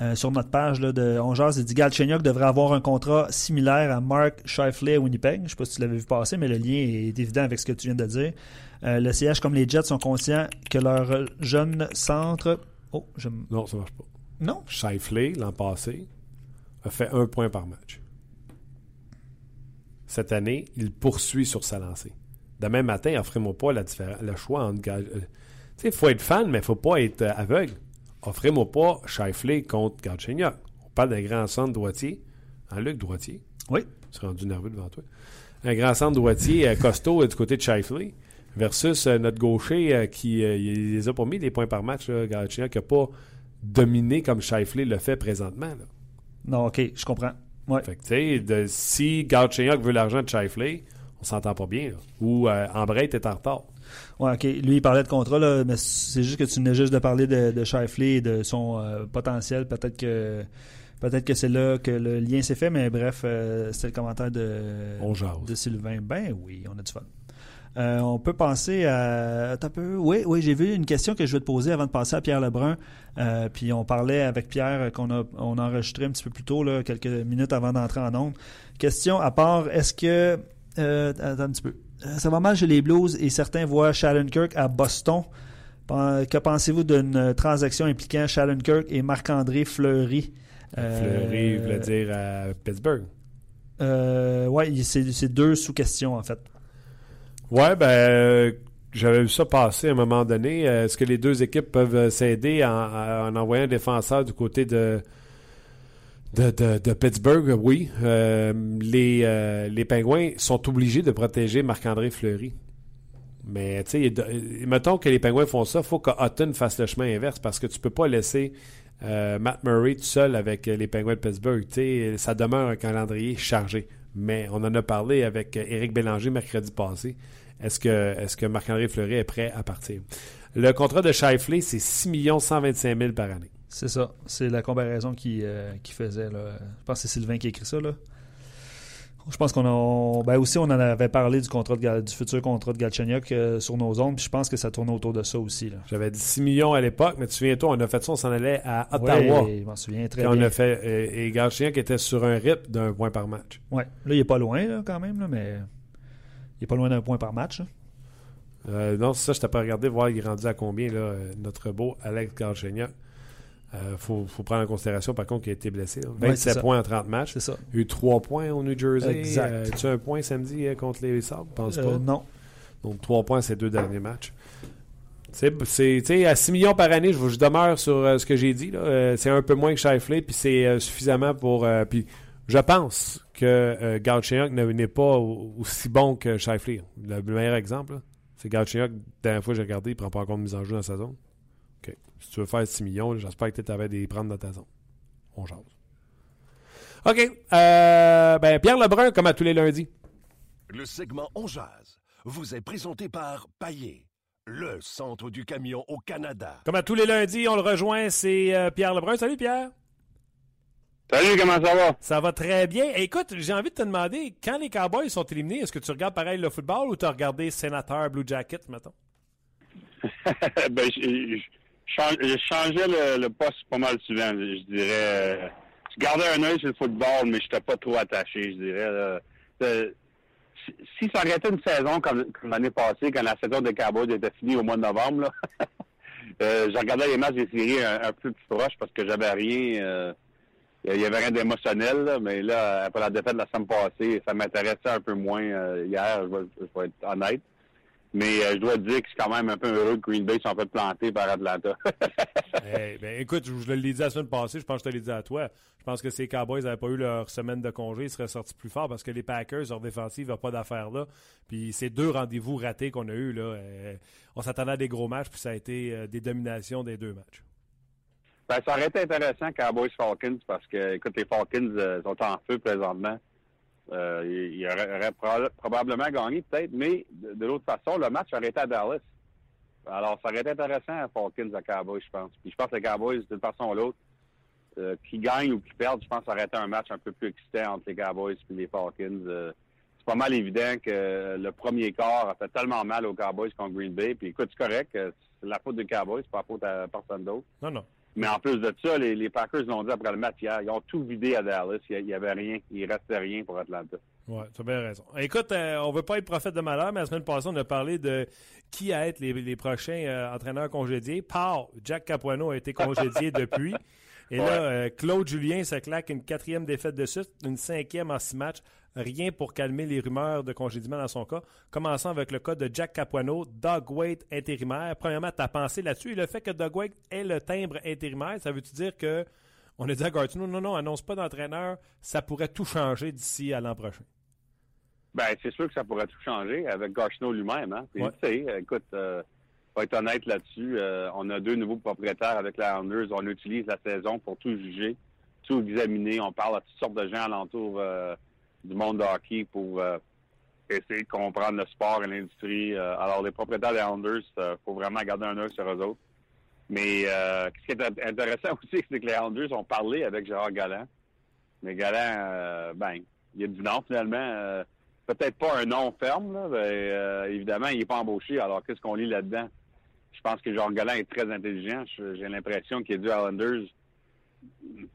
euh, sur notre page là, de On Jase, il dit Galchenyuk devrait avoir un contrat similaire à Mark Shifley à Winnipeg. Je sais pas si tu l'avais vu passer, mais le lien est évident avec ce que tu viens de dire. Euh, le CH comme les Jets sont conscients que leur jeune centre. Oh, je... Non, ça marche pas. Non? Shifley, l'an passé, a fait un point par match. Cette année, il poursuit sur sa lancée. Demain matin, offrez-moi pas la le choix entre. Euh, Tu sais, il faut être fan, mais il faut pas être aveugle. Offrez-moi pas Shifley contre Galchenyuk. On parle d'un grand centre droitier. En Luc Droitier? Oui. Je suis rendu nerveux devant toi. Un grand centre droitier euh, costaud euh, du côté de Shifley versus euh, notre gaucher euh, qui euh, il les a pas mis des points par match, là, Galchenyuk, qui n'a pas dominé comme Shifley le fait présentement. là. Non, ok, je comprends. Ouais. Fait que, tu sais, de- si Galchenyuk veut l'argent de Shifley, on s'entend pas bien. là. Ou Ambrate est en retard. Ouais, ok. Lui, il parlait de contrat, là, mais c'est juste que tu venais juste de parler de, de Shifley et de son euh, potentiel. Peut-être que peut-être que c'est là que le lien s'est fait, mais bref, euh, c'était le commentaire de, On jase. de Sylvain. Ben oui, on a du fun. Euh, on peut penser à. Attends un peu. Oui, oui, j'ai vu une question que je vais te poser avant de passer à Pierre Lebrun. Euh, puis on parlait avec Pierre qu'on a, on a enregistré un petit peu plus tôt, là, quelques minutes avant d'entrer en ondes. Question à part, est-ce que. euh, attends un petit peu. Euh, Ça va mal chez les Blues et certains voient Shallenkirk à Boston. Que pensez-vous d'une transaction impliquant Shallenkirk et Marc-André Fleury? Euh, Fleury voulait dire à Pittsburgh. euh, il- c'est deux sous-questions en fait. Ouais, ben, euh, j'avais vu ça passer à un moment donné. Euh, Est-ce que les deux équipes peuvent euh, s'aider en, en envoyant un défenseur du côté de, de, de- Pittsburgh? Oui. Euh, les, euh, les Pingouins sont obligés de protéger Marc-André Fleury. Mais, tu sais, euh, mettons que les Pingouins font ça, il faut que Hutton fasse le chemin inverse parce que tu peux pas laisser euh, Matt Murray tout seul avec euh, les Pingouins de Pittsburgh. Tu sais, ça demeure un calendrier chargé. Mais on en a parlé avec euh, Éric Bélanger mercredi passé. Est-ce que, est que Marc-André Fleury est prêt à partir? Le contrat de Shifley, c'est 6 125 000 par année. C'est ça. C'est la comparaison qui, euh, qui faisait. Là. Je pense que c'est Sylvain qui a écrit ça. Là. Je pense qu'on a. on- ben aussi, on en avait parlé du contrat de du futur contrat de Galchenyuk euh, sur nos ondes. Puis je pense que ça tournait autour de ça aussi. J'avais dit 6 millions à l'époque, mais tu souviens-toi, on a fait ça, on s'en allait à Ottawa. Ouais, je m'en souviens très on bien. a fait, euh, et Galchien qui était sur un rythme d'un point par match. Ouais. Là, il est pas loin là, quand même, là, mais il est pas loin d'un point par match. Euh, non, c'est ça, je t'ai pas regardé voir il est rendu à combien, là, notre beau Alex Galchenyuk. Euh, faut, faut prendre en considération, par contre, qu'il a été blessé. là. Ouais, 27 c'est ça. points en 30 matchs. C'est ça. Il y a eu 3 points au New Jersey. Exact. Euh, tu as un point samedi euh, contre les Sabres? Je pense Euh, pas? non. Donc, 3 points ces deux derniers matchs. C'est, à 6 millions par année, je, je demeure sur euh, ce que j'ai dit. Euh, c'est un peu moins que Shifley, puis c'est euh, suffisamment pour. puis je pense que Galchenyuk ne- n'est pas au- aussi bon que Shifley. Le meilleur exemple, c'est Galchenyuk. La dernière fois que j'ai regardé, il prend pas encore de mise en jeu dans sa zone. Si tu veux faire 6 millions, j'espère que tu avais des prendre dans ta zone. On jase. OK. Euh, ben, Pierre Lebrun, comme à tous les lundis. Le segment On Jazz vous est présenté par Paillé, le centre du camion au Canada. Comme à tous les lundis, on le rejoint, c'est euh, Pierre Lebrun. Salut Pierre. Salut, comment ça va? Ça va très bien. Écoute, j'ai envie de te demander, quand les Cowboys sont éliminés, est-ce que tu regardes pareil le football ou tu as regardé Sénateur Blue Jackets, mettons? ben, je, je changeais le, le, poste pas mal souvent, je dirais. Je gardais un œil sur le football, mais je n'étais pas trop attaché, je dirais. si, ça arrêtait une saison comme, l'année passée, quand la saison des Cowboys était finie au mois de novembre, là, euh, je regardais les matchs des séries un, peu plus proche parce que j'avais rien. Euh, il y avait rien d'émotionnel, mais là, après la défaite de la semaine passée, ça m'intéressait un peu moins euh, hier, je vais, être honnête. Mais euh, je dois dire que c'est quand même un peu heureux que Green Bay soit fait planter par Atlanta. hey, ben, écoute, je, je l'ai dit la semaine passée, je pense que je te l'ai dit à toi. Je pense que ces Cowboys n'avaient pas eu leur semaine de congé, ils seraient sortis plus fort parce que les Packers, leur défensive, n'ont pas d'affaires là. Puis ces deux rendez-vous ratés qu'on a eus, là, euh, on s'attendait à des gros matchs, puis ça a été des dominations des deux matchs. Ben, ça aurait été intéressant Cowboys Falcons parce que, écoute, les Falcons euh, sont en feu présentement. Euh, ils auraient probablement gagné, peut-être, mais de, l'autre façon, le match aurait été à Dallas. Alors, ça aurait été intéressant à Falcons à Cowboys, je pense. Puis je pense que les Cowboys, d'une façon ou l'autre, euh, qui gagnent ou qui perdent, je pense que ça aurait été un match un peu plus excitant entre les Cowboys et les Falcons. c'est pas mal évident que le premier quart a fait tellement mal aux Cowboys contre Green Bay. Puis écoute, c'est correct, c'est la faute des Cowboys, c'est pas la faute à personne d'autre. Non, non. Mais en plus de ça, les, Packers l'ont dit après le match hier, ils ont tout vidé à Dallas. Il n'y avait rien. Il restait rien pour Atlanta. Oui, tu as bien raison. Écoute, euh, on veut pas être prophète de malheur, mais la semaine passée, on a parlé de qui a être les, prochains euh, entraîneurs congédiés. Par Jack Capuano a été congédié depuis. Et là, euh, Claude Julien se claque une quatrième défaite de suite, une cinquième en six matchs. Rien pour calmer les rumeurs de congédiement dans son cas. Commençons avec le cas de Jack Capuano, Doug Waite intérimaire. Premièrement, ta pensée là-dessus. Et le fait que Doug Waite ait le timbre intérimaire, ça veut-tu dire que on a dit à Gartino, non, non, annonce pas d'entraîneur, ça pourrait tout changer d'ici à l'an prochain? Ben, c'est sûr que ça pourrait tout changer avec Gartino lui-même. Hein? tu sais, écoute, euh, pour être honnête là-dessus, euh, on a deux nouveaux propriétaires avec les Islanders. On utilise la saison pour tout juger, tout examiner. On parle à toutes sortes de gens alentour euh, du monde de hockey pour euh, essayer de comprendre le sport et l'industrie. alors, les propriétaires des il faut vraiment garder un œil sur eux autres. Mais ce qui est intéressant aussi, c'est que les Islanders ont parlé avec Gérard Galland. Mais Galland, ben, il a dit non finalement. Peut-être pas un nom ferme, mais évidemment, il n'est pas embauché. Alors, qu'est-ce qu'on lit là-dedans? Je pense que Jean Galland est très intelligent. J'ai l'impression qu'il est du Islanders.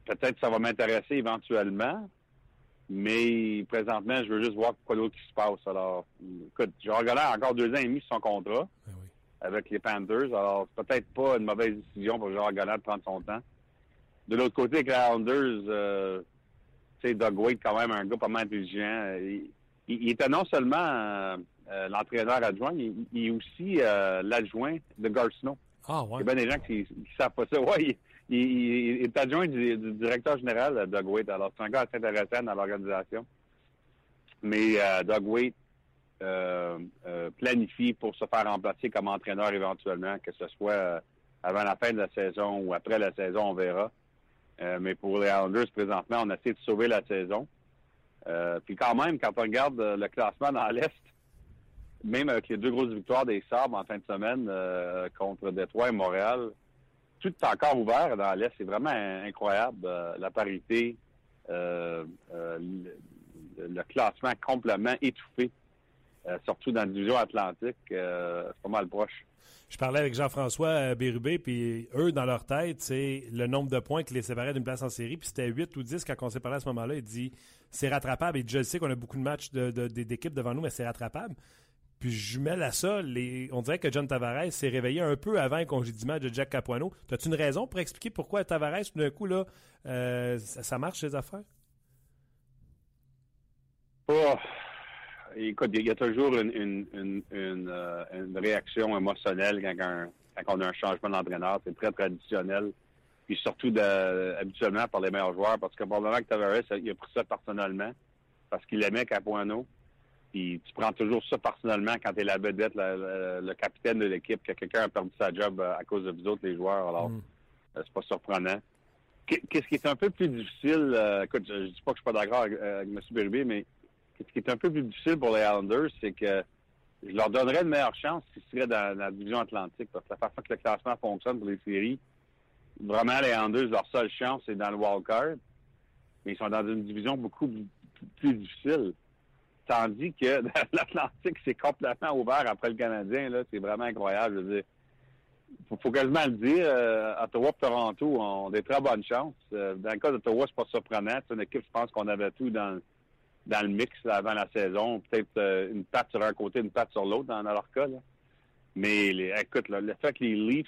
Peut-être que ça va m'intéresser éventuellement, mais présentement, je veux juste voir quoi d'autre qui se passe. Alors, écoute, Jean Galland a encore deux ans et demi sur son contrat ben avec les Panthers. Alors, c'est peut-être pas une mauvaise décision pour Jean Galland de prendre son temps. De l'autre côté, avec les Islanders, euh, tu sais, Doug Wade, quand même, un gars pas mal intelligent. Il, était non seulement... Euh, euh, l'entraîneur adjoint, il, est aussi euh, l'adjoint de Garcino. Ah, ouais. Il y a bien des gens qui ne savent pas ça. Ouais, il, est adjoint du, directeur général, Doug Waite. Alors, c'est un gars assez intéressant dans l'organisation. Mais euh, Doug Waite planifie pour se faire remplacer comme entraîneur éventuellement, que ce soit avant la fin de la saison ou après la saison, on verra. mais pour les Islanders, présentement, on essaie de sauver la saison. puis quand même, quand on regarde le classement dans l'Est, même avec les deux grosses victoires des Sabres en fin de semaine euh, contre Détroit et Montréal, tout est encore ouvert dans l'Est. C'est vraiment incroyable. Euh, la parité, euh, le, classement complètement étouffé, surtout dans la division atlantique. c'est pas mal proche. Je parlais avec Jean-François Bérubé, puis eux, dans leur tête, c'est le nombre de points qui les séparait d'une place en série, puis c'était 8 ou 10 quand on s'est parlé à ce moment-là. Il dit c'est rattrapable. Et je sais qu'on a beaucoup de matchs d'équipes devant nous, mais c'est rattrapable. Puis je jumelle à ça, les... on dirait que John Tavares s'est réveillé un peu avant le congédiement de Jack Capuano. As-tu une raison pour expliquer pourquoi Tavares, tout d'un coup, là, euh, ça, marche, ces affaires? Oh, écoute, il y, a toujours une, une, une, euh, réaction émotionnelle quand, quand, on a un changement d'entraîneur. C'est très traditionnel. Puis surtout, habituellement, par les meilleurs joueurs. Parce que probablement que Tavares, il a pris ça personnellement. Parce qu'il aimait Capuano. Puis tu prends toujours ça personnellement quand tu es la vedette, le capitaine de l'équipe, que quelqu'un a perdu sa job euh, à cause de vous autres, les joueurs. Alors, mm. c'est pas surprenant. Qu'est-ce qui est un peu plus difficile, euh, écoute, je, dis pas que je suis pas d'accord avec, M. Berube, mais ce qui est un peu plus difficile pour les Islanders, c'est que je leur donnerais une meilleure chance s'ils seraient dans, la division atlantique. Parce que la façon que le classement fonctionne pour les séries, vraiment, les Islanders, leur seule chance, c'est dans le wildcard. mais ils sont dans une division beaucoup plus difficile. Tandis que l'Atlantique, c'est complètement ouvert après le Canadien. Là, c'est vraiment incroyable. Je veux dire, faut, quasiment le dire. Euh, Ottawa et Toronto ont des très bonnes chances. Euh, dans le cas d'Ottawa, c'est pas surprenant. C'est une équipe, je pense qu'on avait tout dans, dans le mix avant la saison. Peut-être euh, une patte sur un côté, une patte sur l'autre dans, leur cas. Mais les, écoute, le fait que les Leafs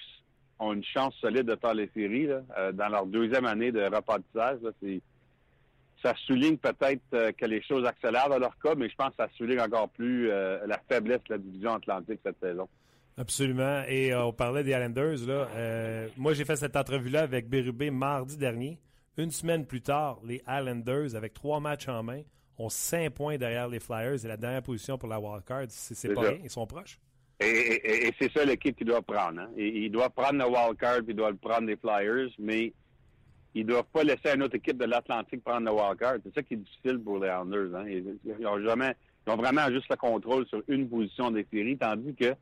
ont une chance solide de faire les séries là, dans leur deuxième année de repartissage, c'est ça souligne peut-être euh, que les choses accélèrent dans leur cas, mais je pense que ça souligne encore plus euh, la faiblesse de la division atlantique cette saison. Absolument. Et euh, on parlait des Islanders. Là. moi, j'ai fait cette entrevue-là avec Bérubé mardi dernier. Une semaine plus tard, les Islanders, avec trois matchs en main, ont cinq points derrière les Flyers et la dernière position pour la wildcard. C'est pas rien. Ils sont proches. Et, c'est ça l'équipe qui doit prendre. Hein. ils doivent prendre le wildcard puis ils doivent prendre les Flyers, mais ils doivent pas laisser une autre équipe de l'Atlantique prendre le wildcard. C'est ça qui est difficile pour les Islanders. Hein. Ils, ont jamais, ils ont vraiment juste le contrôle sur une position des séries, tandis que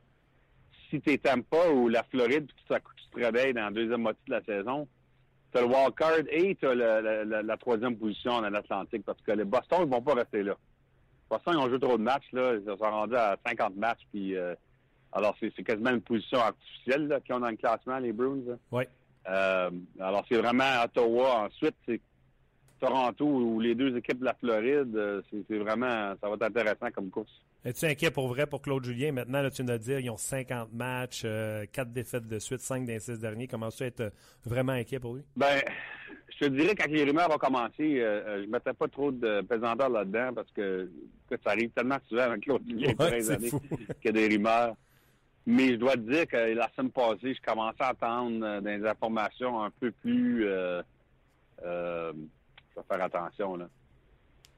si tu pas ou la Floride, puis tu, tu te réveilles dans la deuxième moitié de la saison, tu as le wildcard et tu la, troisième position dans l'Atlantique, parce que les Boston, ils vont pas rester là. Boston, ils ont joué trop de matchs, là. Ils sont rendus à 50 matchs, puis euh, alors c'est quasiment une position artificielle qu'ils ont dans le classement, les Bruins. Oui. Euh, alors, c'est vraiment Ottawa. Ensuite, c'est Toronto ou les deux équipes de la Floride. Euh, c'est vraiment, ça va être intéressant comme course. Es-tu inquiet pour vrai pour Claude Julien? Maintenant, là, tu viens de dire, ils ont 50 matchs, 4 euh, défaites de suite, 5 des 6 derniers. Commences-tu à être vraiment inquiet pour lui? Ben, je te dirais, quand les rumeurs vont commencer, je ne mettais pas trop de pesanteur là-dedans parce que, ça arrive tellement souvent avec Claude Julien ouais, qu'il y a des rumeurs. Mais je dois te dire que la semaine passée, je commençais à entendre euh, des informations un peu plus... Euh, euh, je vais faire attention, là.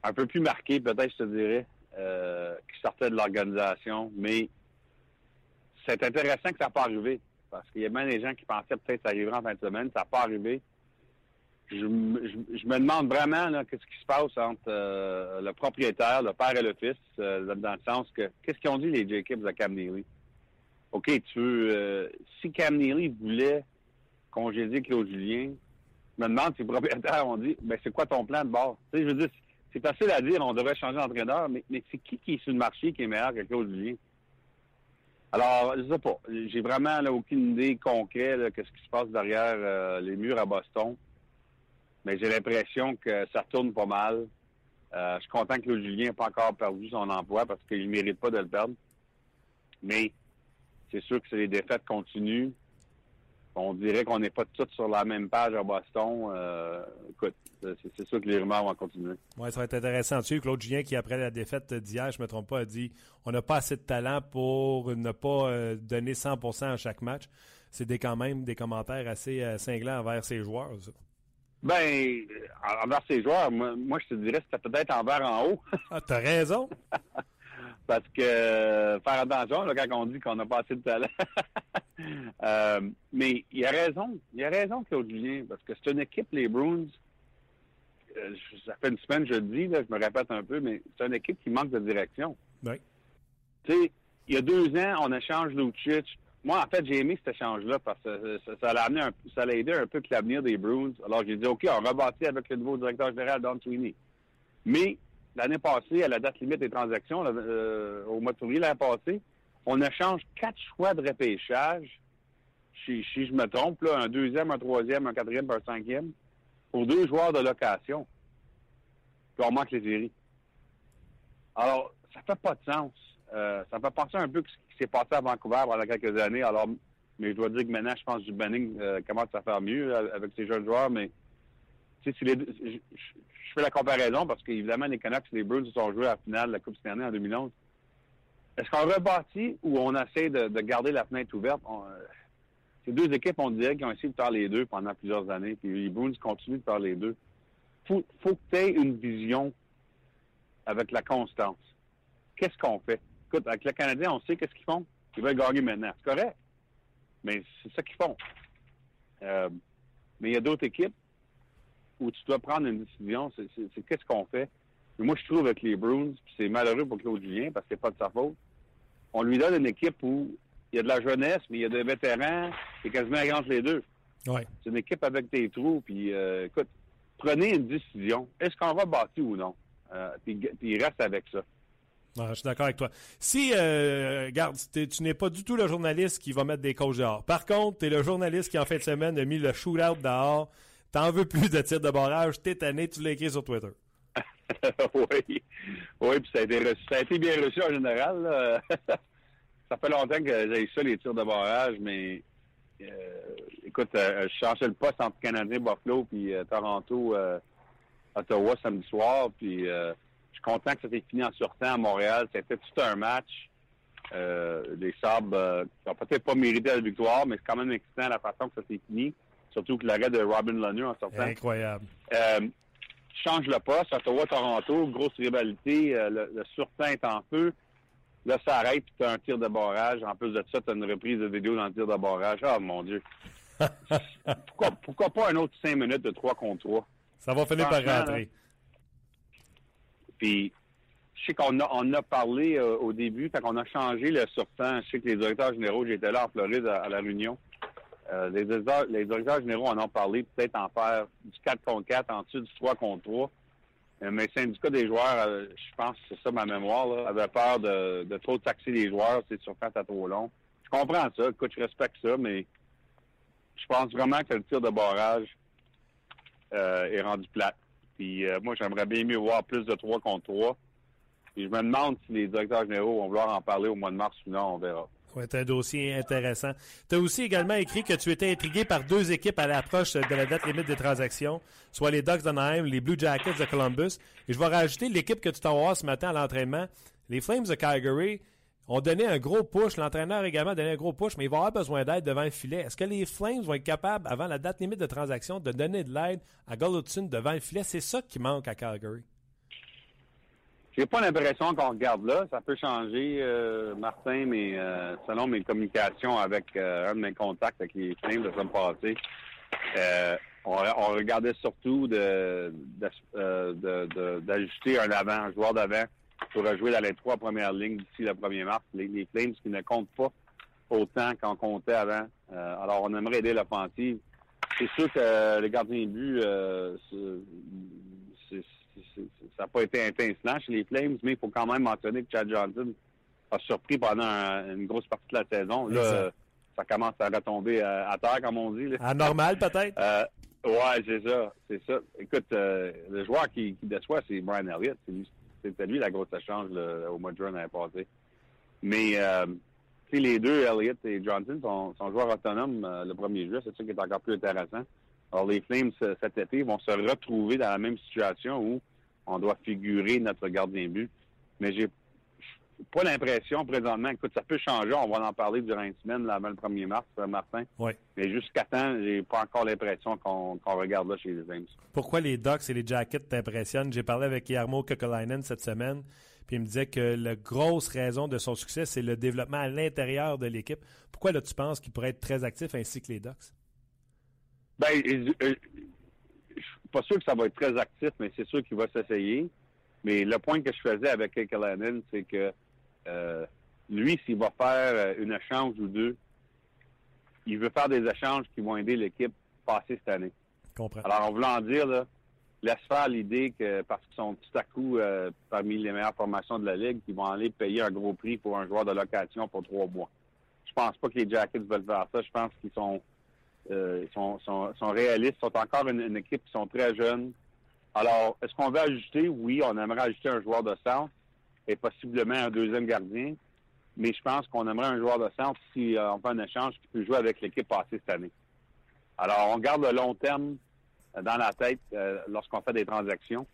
Un peu plus marquées, peut-être, je te dirais, euh, qui sortaient de l'organisation. Mais c'est intéressant que ça n'a pas arrivé. Parce qu'il y a même des gens qui pensaient peut-être que ça arriverait en fin de semaine. Ça n'a pas arrivé. Je, me demande vraiment qu'est-ce qui se passe entre le propriétaire, le père et le fils, dans le sens que qu'est-ce qu'ils ont dit les Jacobs de Cam Neely? OK, tu veux. Euh, si Cam Neely voulait congédier Claude Julien, je me demande si les propriétaires ont dit ben c'est quoi ton plan de bord? Je veux dire, c'est facile à dire, on devrait changer d'entraîneur, mais, mais c'est qui qui est sur le marché qui est meilleur que Claude Julien? Alors, je sais pas. J'ai vraiment aucune idée concrète de ce qui se passe derrière euh, les murs à Boston. Mais j'ai l'impression que ça tourne pas mal. Euh, je suis content que Claude Julien n'ait pas encore perdu son emploi parce qu'il ne mérite pas de le perdre. Mais c'est sûr que c'est les défaites continuent. On dirait qu'on n'est pas tous sur la même page à Boston. Euh, écoute, c'est sûr que les rumeurs vont continuer. Oui, ça va être intéressant dessus. Claude Julien, qui après la défaite d'hier, je ne me trompe pas, a dit on n'a pas assez de talent pour ne pas euh, donner 100% à chaque match. C'est quand même des commentaires assez euh, cinglants envers ses joueurs. Ben, envers ses joueurs, moi, je te dirais que c'était peut-être envers en haut. ah, t'as raison. Parce que euh, faire attention là, quand on dit qu'on n'a pas assez de talent. Euh, mais il a raison. Il a raison, Claude Julien, parce que c'est une équipe, les Bruins. Euh, ça fait une semaine, je le dis, là, je me répète un peu, mais c'est une équipe qui manque de direction. Oui. Tu sais, il y a deux ans, on échange Lucic. Moi, en fait, j'ai aimé cet échange-là parce que ça, ça, amené un, ça a aidé un peu que l'avenir des Bruins. Alors, j'ai dit, OK, on rebâtit avec le nouveau directeur général, Don Sweeney. Mais l'année passée, à la date limite des transactions, euh, au mois de février l'année passée, on échange quatre choix de repêchage, si, je me trompe, là, un deuxième, un troisième, un quatrième, un cinquième, pour deux joueurs de location. Puis on manque les séries. Alors, ça fait pas de sens. Euh, ça fait penser un peu ce qui s'est passé à Vancouver pendant quelques années. Alors, mais je dois dire que maintenant, je pense que du Benning euh, commence à faire mieux avec ces jeunes joueurs, mais les je, fais la comparaison parce qu'évidemment, les Canucks et les Bruins sont joués à la finale de la Coupe Stanley en 2011. Est-ce qu'on rebâtit ou on essaie de, garder la fenêtre ouverte? Euh, ces deux équipes, on dirait qu'ils ont essayé de faire les deux pendant plusieurs années. Puis les Bruins continuent de faire les deux. Faut, faut que tu aies une vision avec la constance. Qu'est-ce qu'on fait? Écoute, avec le Canadien, on sait qu'est-ce qu'ils font. Ils veulent gagner maintenant. C'est correct. Mais c'est ça qu'ils font. Euh, mais il y a d'autres équipes où tu dois prendre une décision, c'est qu'est-ce qu'on fait? moi, je trouve avec les Bruins, c'est malheureux pour Claude Julien parce que c'est pas de sa faute. On lui donne une équipe où il y a de la jeunesse, mais il y a des vétérans, c'est quasiment entre les deux. Ouais. C'est une équipe avec des trous, puis euh, écoute, prenez une décision. Est-ce qu'on va bâtir ou non? Euh, puis, reste avec ça. Je suis d'accord avec toi. Si, euh, regarde, tu n'es pas du tout le journaliste qui va mettre des coachs dehors. Par contre, tu es le journaliste qui, en fin de semaine, a mis le shootout dehors. T'en veux plus de tirs de barrage. T'es tanné, tu l'as sur Twitter. oui. Oui, puis ça a été reçu- ça a été bien reçu en général. ça fait longtemps que j'ai eu ça, les tirs de barrage, mais euh, écoute, euh, je changeais le poste entre Canadien, Buffalo, puis euh, Toronto, Ottawa samedi soir, puis je suis content que ça s'est fini en sortant à Montréal. C'était tout un match. Les Sabres qui n'ont peut-être pas mérité la victoire, mais c'est quand même excitant la façon que ça s'est fini. Surtout que l'arrêt de Robin Lanu en sortant. Incroyable. Euh, change le poste, Ottawa-Toronto, grosse rivalité, euh, le, le surtemps est en feu. Là, ça arrête, puis tu as un tir de barrage. En plus de ça, tu as une reprise de vidéo dans le tir de barrage. Ah, mon Dieu. pourquoi, pourquoi pas un autre cinq minutes de 3 contre 3? Ça va finir par rentrer. Puis, je sais qu'on a, on a parlé euh, au début, quand on a changé le surtemps. Je sais que les directeurs généraux, j'étais là en Floride à, à la réunion. Euh, les, directeurs, généraux en ont parlé, peut-être en faire du 4 contre 4 en dessous du 3 contre 3. Euh, mais le syndicat des joueurs, euh, je pense que c'est ça ma mémoire, avait peur de, trop taxer les joueurs, c'est sur quand trop long. Je comprends ça, écoute, je respecte ça, mais je pense vraiment que le tir de barrage est rendu plate. Puis moi, j'aimerais bien mieux voir plus de 3 contre 3. Puis je me demande si les directeurs généraux vont vouloir en parler au mois de mars ou non, on verra. C'est un dossier intéressant. Tu as aussi également écrit que tu étais intrigué par deux équipes à l'approche de la date limite des transactions, soit les Ducks d'Anaheim, les Blue Jackets de Columbus. Et je vais rajouter l'équipe que tu t'en ce matin à l'entraînement. Les Flames de Calgary ont donné un gros push. L'entraîneur a également donné un gros push, mais il va avoir besoin d'aide devant le filet. Est-ce que les Flames vont être capables, avant la date limite de transaction, de donner de l'aide à Golovin devant le filet? C'est ça qui manque à Calgary. J'ai pas l'impression qu'on regarde là. Ça peut changer, euh, Martin, mais euh, selon mes communications avec euh, un de mes contacts avec les Flames de la semaine passée, euh, on, on regardait surtout euh, de- d'ajouter un avant, un joueur d'avant pour jouer dans les trois premières lignes d'ici le 1er mars. Les, les Flames qui ne comptent pas autant qu'on comptait avant. Euh, alors, on aimerait aider l'offensive. C'est sûr que le gardien de but, euh, c'est- c'est- c'est- ça n'a pas été intensément chez les Flames, mais il faut quand même mentionner que Chad Johnson a surpris pendant un- une grosse partie de la saison. Là, euh, ça commence à retomber à, à terre, comme on dit. là. Anormal, peut-être? Euh, ouais, c'est ça, c'est ça. Écoute, euh, le joueur qui, qui déçoit, c'est Brian Elliott. C'est lui- C'était lui la grosse échange au mois de juin l'année passée. Mais euh, les deux, Elliott et Johnson, sont, sont joueurs autonomes euh, le premier juillet. C'est ça qui est encore plus intéressant. Alors, les Flames, ce- cet été, vont se retrouver dans la même situation où on doit figurer notre gardien but. Mais j'ai pas l'impression présentement, écoute, ça peut changer, on va en parler durant une semaine, là, avant le 1er mars, euh, Martin. Oui. Mais jusqu'à temps, j'ai pas encore l'impression qu'on qu'on regarde là chez les Flames. Pourquoi les Ducks et les Jackets t'impressionnent? J'ai parlé avec Yarmo Kokolainen cette semaine, puis il me disait que la grosse raison de son succès, c'est le développement à l'intérieur de l'équipe. Pourquoi là, tu penses qu'il pourrait être très actif ainsi que les Ducks? Ben, euh, euh, je suis pas sûr que ça va être très actif, mais c'est sûr qu'il va s'essayer. Mais le point que je faisais avec Kekalainen, c'est que euh, lui, s'il va faire euh, une échange ou deux, il veut faire des échanges qui vont aider l'équipe passer cette année. Comprends. Alors, en voulant dire, là, laisse faire l'idée que parce qu'ils sont tout à coup euh, parmi les meilleures formations de la Ligue, qu'ils vont aller payer un gros prix pour un joueur de location pour trois mois. Je pense pas que les Jackets veulent faire ça. Je pense qu'ils sont, euh, sont, sont, sont réalistes, sont encore une, une équipe qui sont très jeunes. Alors, est-ce qu'on veut ajouter? Oui, on aimerait ajouter un joueur de centre et possiblement un deuxième gardien. Mais je pense qu'on aimerait un joueur de centre si euh, on fait un échange qui peut jouer avec l'équipe passée cette année. Alors, on garde le long terme euh, dans la tête euh, lorsqu'on fait des transactions.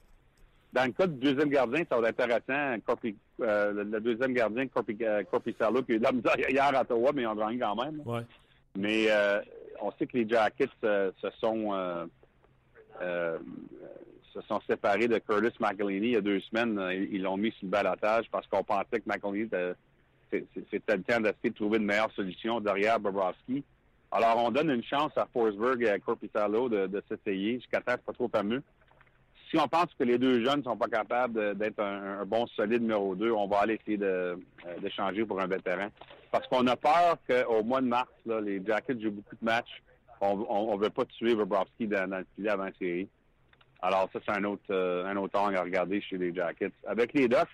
Dans le cas du deuxième gardien, ça va être intéressant. Corpi- euh, le, le deuxième gardien, Corpi, euh, qui a eu de la misère hier à Ottawa, mais ils ont gagné quand même. Ouais. Mais euh, on sait que les Jackets euh, se sont euh, euh, se sont séparés de Curtis McElhinney il y a deux semaines. Ils l'ont mis sur le balotage parce qu'on pensait que McElhinney c'était le temps d'essayer de trouver une meilleure solution derrière Bobrovski. Alors, on donne une chance à Forsberg et à Corpissalo de, de s'essayer jusqu'à temps pas trop fameux. Si on pense que les deux jeunes sont pas capables d'être un, un bon solide numéro 2, on va aller essayer de, euh, d'échanger pour un vétéran. Parce qu'on a peur qu'au mois de mars, là, les Jackets jouent beaucoup de matchs. On on, on veut pas tuer Bobrovski dans, dans le filet avant la série. Alors, ça, c'est un autre, euh, un autre angle à regarder chez les Jackets. Avec les Ducks,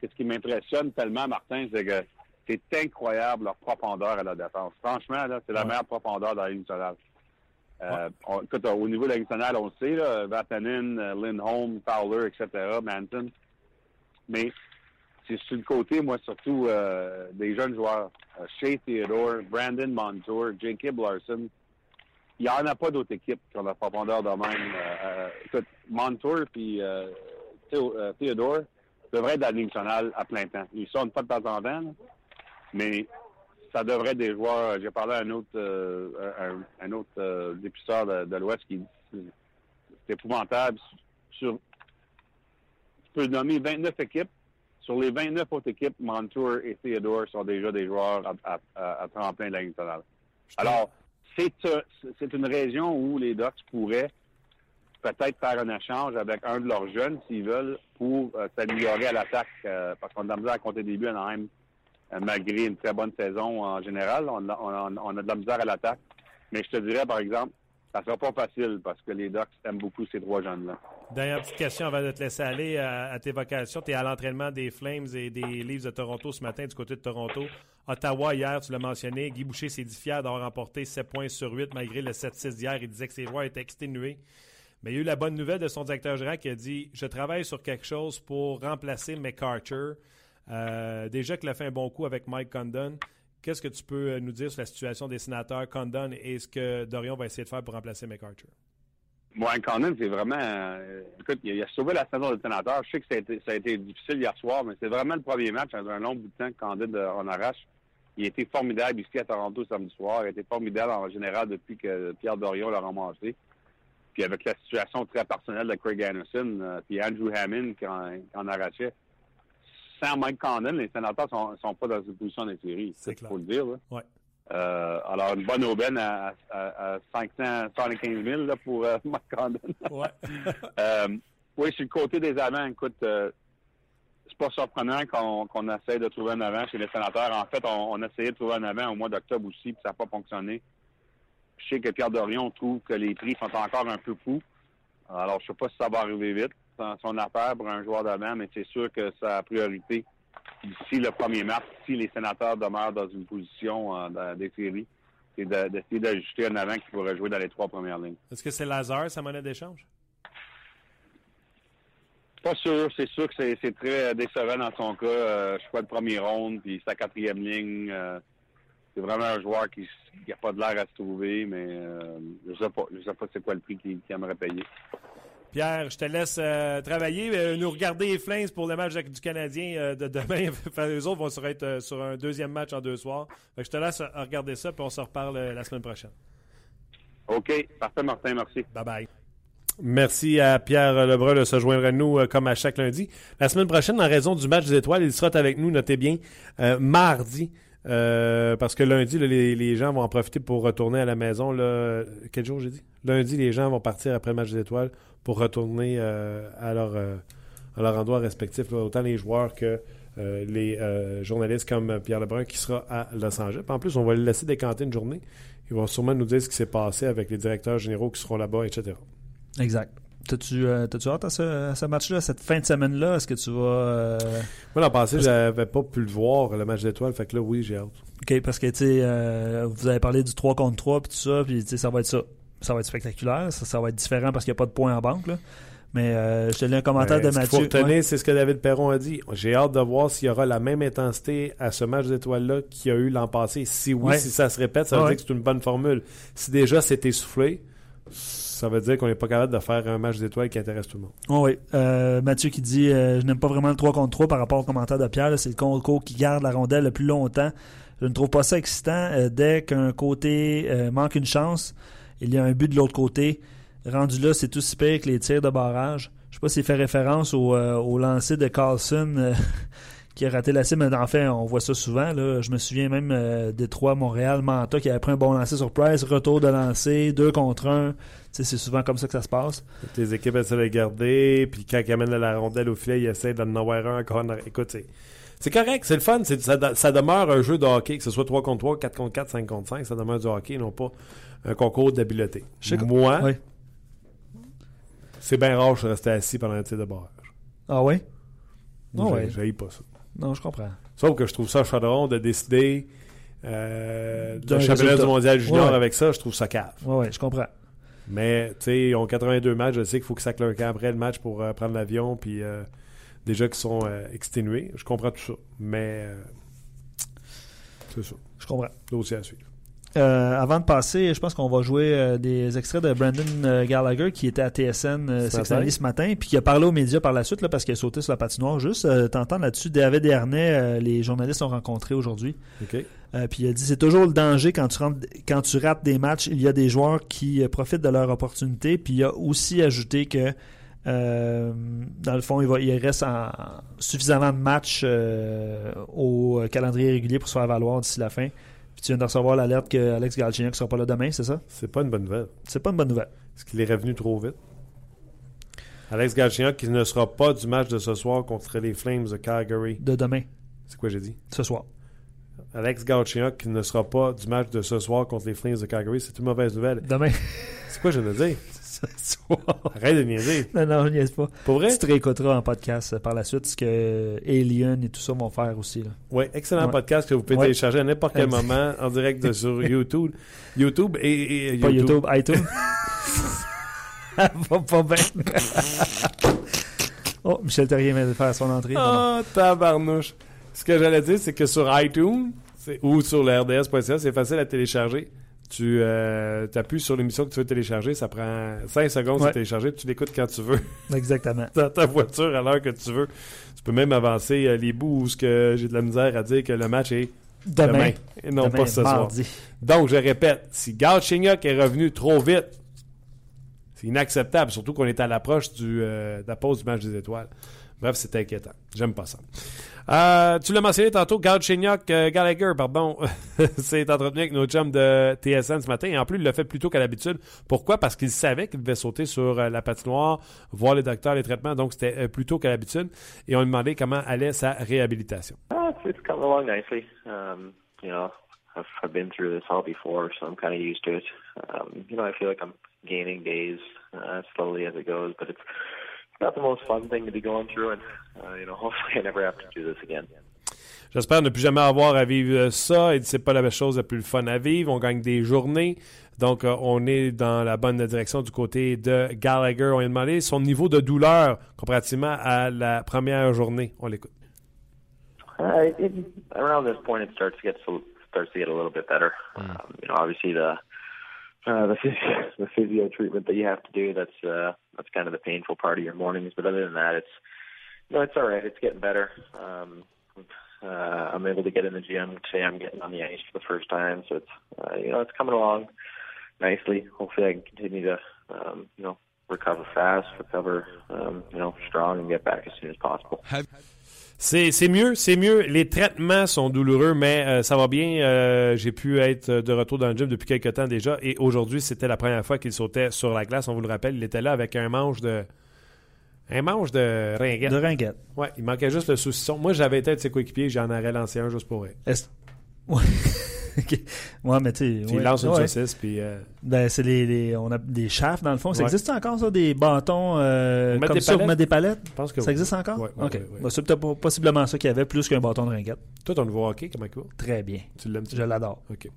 ce qui m'impressionne tellement, Martin, c'est que c'est incroyable leur profondeur à la défense. Franchement, là, c'est la meilleure profondeur dans la nationale. Euh, au niveau de la on le sait, là, Vatanen, euh, Lindholm, Fowler, etc., Manson. Mais c'est sur le côté, moi, surtout euh, des jeunes joueurs. Euh, Shea Theodore, Brandon Montour, Jacob Larson. Il n'y en a pas d'autres équipes qui ont la profondeur de même. Écoute, Montour puis Theodore devraient être dans la à plein temps. Ils sont pas de temps en temps, mais ça devrait être des joueurs. J'ai parlé à un autre, euh, un, un autre euh, dépisteur de, de l'Ouest qui dit c'est épouvantable. Sur, tu peux nommer 29 équipes. Sur les 29 autres équipes, Montour et Theodore sont déjà des joueurs à, à, à, à tremplin de la Ligue nationale. Alors, c'est c'est une région où les Ducks pourraient peut-être faire un échange avec un de leurs jeunes, s'ils veulent, pour euh, s'améliorer à l'attaque, euh, parce qu'on a misère à compter des buts à Anaheim, malgré une très bonne saison en général. On a, on a- de la misère à l'attaque. Mais je te dirais, par exemple, ça sera pas facile, parce que les Ducks aiment beaucoup ces trois jeunes-là. Dernière petite question avant de te laisser aller à, à tes vocations. Tu es à l'entraînement des Flames et des Leafs de Toronto ce matin du côté de Toronto. Ottawa, hier, tu l'as mentionné, Guy Boucher s'est dit fier d'avoir remporté 7 points sur 8 malgré le 7-6 d'hier. Il disait que ses joueurs étaient exténués. Mais il y a eu la bonne nouvelle de son directeur général qui a dit Je travaille sur quelque chose pour remplacer McArthur. Euh, déjà qu'il a fait un bon coup avec Mike Condon. Qu'est-ce que tu peux euh, nous dire sur la situation des sénateurs Condon et ce que Dorion va essayer de faire pour remplacer McArthur? Moi, Condon, c'est vraiment. euh, écoute, il a, sauvé la saison des sénateurs. Je sais que ça a, été, difficile hier soir, mais c'est vraiment le premier match dans un long bout de temps que Condon en arrache. Il a été formidable ici à Toronto samedi soir. Il a été formidable en général depuis que Pierre Dorion l'a ramassé. Puis avec la situation très personnelle de Craig Anderson, euh, puis Andrew Hammond qui en, qui en arrachait. Sans Mike Condon, les sénateurs sont, sont pas dans une position des séries. C'est clair. faut le dire. Là. Ouais. Euh, alors, une bonne aubaine à, à, à 575 000 là, pour euh, Mike Condon. Ouais. Euh, oui, sur le côté des avants, écoute, euh, c'est pas surprenant qu'on qu'on essaie de trouver un avant chez les sénateurs. En fait, on, on a essayé de trouver un avant au mois d'octobre aussi, puis ça n'a pas fonctionné. Je sais que Pierre Dorion trouve que les prix sont encore un peu fous. Alors, je sais pas si ça va arriver vite, dans son affaire pour un joueur d'avant, mais c'est sûr que sa priorité d'ici le 1er mars, si les sénateurs demeurent dans une position euh, dans des séries, c'est de- d'essayer d'ajuster un avant qui pourrait jouer dans les trois premières lignes. Est-ce que c'est Lazare, sa monnaie d'échange? Pas sûr. C'est sûr que c'est très euh, décevant dans son cas. Euh, choix de premier ronde, puis sa quatrième ligne. euh, c'est vraiment un joueur qui n'a pas de l'air à se trouver, mais euh, je sais pas. Je sais pas c'est quoi le prix qu'il qu'il aimerait payer. Pierre, je te laisse euh, travailler, euh, nous regarder les Flames pour le match du Canadien euh, de demain. Enfin, Eux autres vont se être sur un deuxième match en deux soirs. Fait que je te laisse regarder ça, puis on se reparle la semaine prochaine. OK. Parfait, Martin. Merci. Bye bye. Merci à Pierre Lebrun de se joindre à nous comme à chaque lundi. La semaine prochaine, en raison du match des étoiles, il sera avec nous, notez bien, mardi. euh, parce que lundi, là, les, les gens vont en profiter pour retourner à la maison. Là. Quel jour j'ai dit? Lundi, les gens vont partir après le match des étoiles pour retourner euh, à, leur, euh, à leur endroit respectif. là. autant les joueurs que euh, les euh, journalistes comme Pierre Lebrun qui sera à Los Angeles. En plus, on va le laisser décanter une journée. Ils vont sûrement nous dire ce qui s'est passé avec les directeurs généraux qui seront là-bas, etc. Exact. T'as-tu euh, hâte à ce, à ce match-là, cette fin de semaine-là? Est-ce que tu vas. Moi, l'an passé, j'avais pas pu le voir, le match d'étoiles. Fait que là, oui, j'ai hâte. OK, parce que, tu sais, euh, vous avez parlé du 3 contre 3 puis tout ça, puis, tu sais, ça va être ça. Ça va être spectaculaire. Ça, ça va être différent parce qu'il n'y a pas de points en banque, là. Mais euh, je te lis un commentaire Ben, de Mathieu. retenir, Ouais. c'est ce que David Perron a dit. J'ai hâte de voir s'il y aura la même intensité à ce match d'étoiles-là qu'il y a eu l'an passé. Si oui, Ouais. si ça se répète, ça veut Ouais. dire que c'est une bonne formule. Si déjà c'est essoufflé, ça veut dire qu'on n'est pas capable de faire un match d'étoiles qui intéresse tout le monde. Oh oui. Euh, Mathieu qui dit euh, Je n'aime pas vraiment le 3 contre 3 par rapport au commentaire de Pierre. C'est le concours qui garde la rondelle le plus longtemps. Je ne trouve pas ça excitant. Dès qu'un côté manque une chance, il y a un but de l'autre côté. Rendu là, c'est tout pire que les tirs de barrage. Je sais pas s'il fait référence au, euh, lancer de Carlson euh, qui a raté la cible. Mais En fait, on voit ça souvent. Là. Je me souviens même euh, Détroit, Montréal, Manta qui avait pris un bon lancer sur Price. Retour de lancer, deux contre un. C'est souvent comme ça que ça se passe. Les équipes essaient de le garder, puis quand ils amènent la rondelle au filet, ils essaient d'en avoir un encore. Écoute, c'est, c'est correct, c'est le fun. ça, ça demeure un jeu de hockey, que ce soit 3 contre 3, 4 contre 4, 5 contre 5. Ça demeure du hockey, non pas un concours d'habileté. Moi, Oui. C'est bien rare que je reste assis pendant un tir de barrage. Ah oui? Moi, Ah j'ai- ouais. pas ça. Non, je comprends. Sauf que je trouve ça chaudron de décider euh, de championnat du mondial junior Ouais. avec ça, je trouve ça cave. Oui, ouais, je comprends. Mais, tu sais, ils ont 82 matchs. Je sais qu'il faut qu'ils leur camp après le match pour euh, prendre l'avion. Puis, euh, déjà qu'ils sont exténués. Je comprends tout ça. Mais, c'est ça. Je comprends. Dossier à suivre. Euh, avant de passer, je pense qu'on va jouer euh, des extraits de Brandon euh, Gallagher qui était à TSN Ce matin. Analyst ce matin, puis qui a parlé aux médias par la suite là, parce qu'il a sauté sur la patinoire. Juste t'entendre là-dessus, David Dernay, les journalistes ont rencontré aujourd'hui. Puis il a dit c'est toujours le danger quand tu rentres, quand tu rates des matchs. Il y a des joueurs qui profitent de leur opportunité. Puis il a aussi ajouté que euh, dans le fond, il, va, il reste en- suffisamment de matchs euh, au calendrier régulier pour se faire valoir d'ici la fin. Tu viens de recevoir l'alerte que Alex Galchenyuk ne sera pas là demain, c'est ça? C'est pas une bonne nouvelle. C'est pas une bonne nouvelle. Est-ce qu'il est revenu trop vite? Alex Galchenyuk qui ne sera pas du match de ce soir contre les Flames de Calgary. De demain, C'est quoi j'ai dit? ce soir. Alex Galchenyuk qui ne sera pas du match de ce soir contre les Flames de Calgary. C'est une mauvaise nouvelle. Demain, C'est quoi je de dire? Arrête de niaiser. Non, non, je niaise pas. Pour vrai? Tu te réécouteras en podcast par la suite ce que Alien et tout ça vont faire aussi. Là. Oui, excellent Ouais. podcast que vous pouvez Ouais. télécharger à n'importe quel moment en direct de- sur YouTube. YouTube et, et- Pas YouTube, iTunes. Ça va pas bien. oh, Michel Terrier vient de faire son entrée. Oh, tabarnouche. Ce que j'allais dire, c'est que sur iTunes ou sur le RDS.ca, c'est facile à télécharger. Tu euh, appuies sur l'émission que tu veux télécharger, ça prend 5 secondes Ouais. de télécharger, puis tu l'écoutes quand tu veux, Exactement. dans ta voiture à l'heure que tu veux. Tu peux même avancer euh, les bouts où j'ai de la misère à dire que le match est Demain. demain, et non Demain, pas ce soir. Donc, je répète, si Galchenyuk est revenu trop vite, c'est inacceptable, surtout qu'on est à l'approche du, euh, de la pause du match des étoiles. Bref, c'est inquiétant. J'aime pas ça. Euh, tu l'as mentionné tantôt, Galchenyuk, euh, Gallagher, pardon, s'est entretenu avec nos chums de TSN ce matin. Et en plus, il l'a fait plus tôt qu'à l'habitude. Pourquoi? Parce qu'il savait qu'il devait sauter sur euh, la patinoire, voir les docteurs, les traitements. Donc, c'était euh, plus tôt qu'à l'habitude. Et on lui demandait comment allait sa réhabilitation. Uh, it's, coming along nicely. Um, you know, I've, I've been through this all before, so I'm kind of used to it. Um, you know, I feel like I'm gaining days uh, slowly as it goes, but it's not the most fun thing to be going through, and uh, you know, hopefully I never have to do this again. J'espère ne plus jamais avoir à vivre ça. Et c'est pas la chose la plus fun à vivre. On gagne des journées. Donc, euh, on est dans la bonne direction du côté de Gallagher. On lui a demandé son niveau de douleur comparativement à la première journée. On l'écoute. Uh, around this point, it starts to get starts to get a little bit better. Um, you know, obviously the uh, the physio, the physio treatment that you have to do that's uh, that's kind of the painful part of your mornings. But other than that, it's no, it's all right. It's getting better. Um, uh, I'm able to get in the gym today. I'm getting on the ice for the first time, so it's uh, you know it's coming along nicely. Hopefully, I can continue to um, you know recover fast, recover um, you know strong, and get back as soon as possible. C'est c'est mieux, c'est mieux. Les traitements sont douloureux, mais euh, ça va bien. Euh, J'ai pu être de retour dans le gym depuis quelques temps déjà. Et aujourd'hui, c'était la première fois qu'il sautait sur la glace. On vous le rappelle, il était là avec un manche de. Un manche de ringuette. De ringuette. Ouais, il manquait juste le saucisson. Moi, j'avais été de ses coéquipiers, j'en aurais lancé un juste pour elle. Ouais. Ouais, mais tu sais. Puis ouais, lance une ouais. saucisse, puis. euh, Ben, c'est les, les- on a des shafts dans le fond. Ça Ouais. existe encore ça, des bâtons euh, comme des ça pour palettes? mettre des palettes? je pense que Ça oui. existe encore? Ouais, ok. ouais, ouais. Ben, c'est peut-être pas- possiblement ça qu'il y avait plus qu'un bâton de ringuette. Toi, ton nouveau hockey, comment il va? Très bien. Tu l'aimes Je l'adore. OK.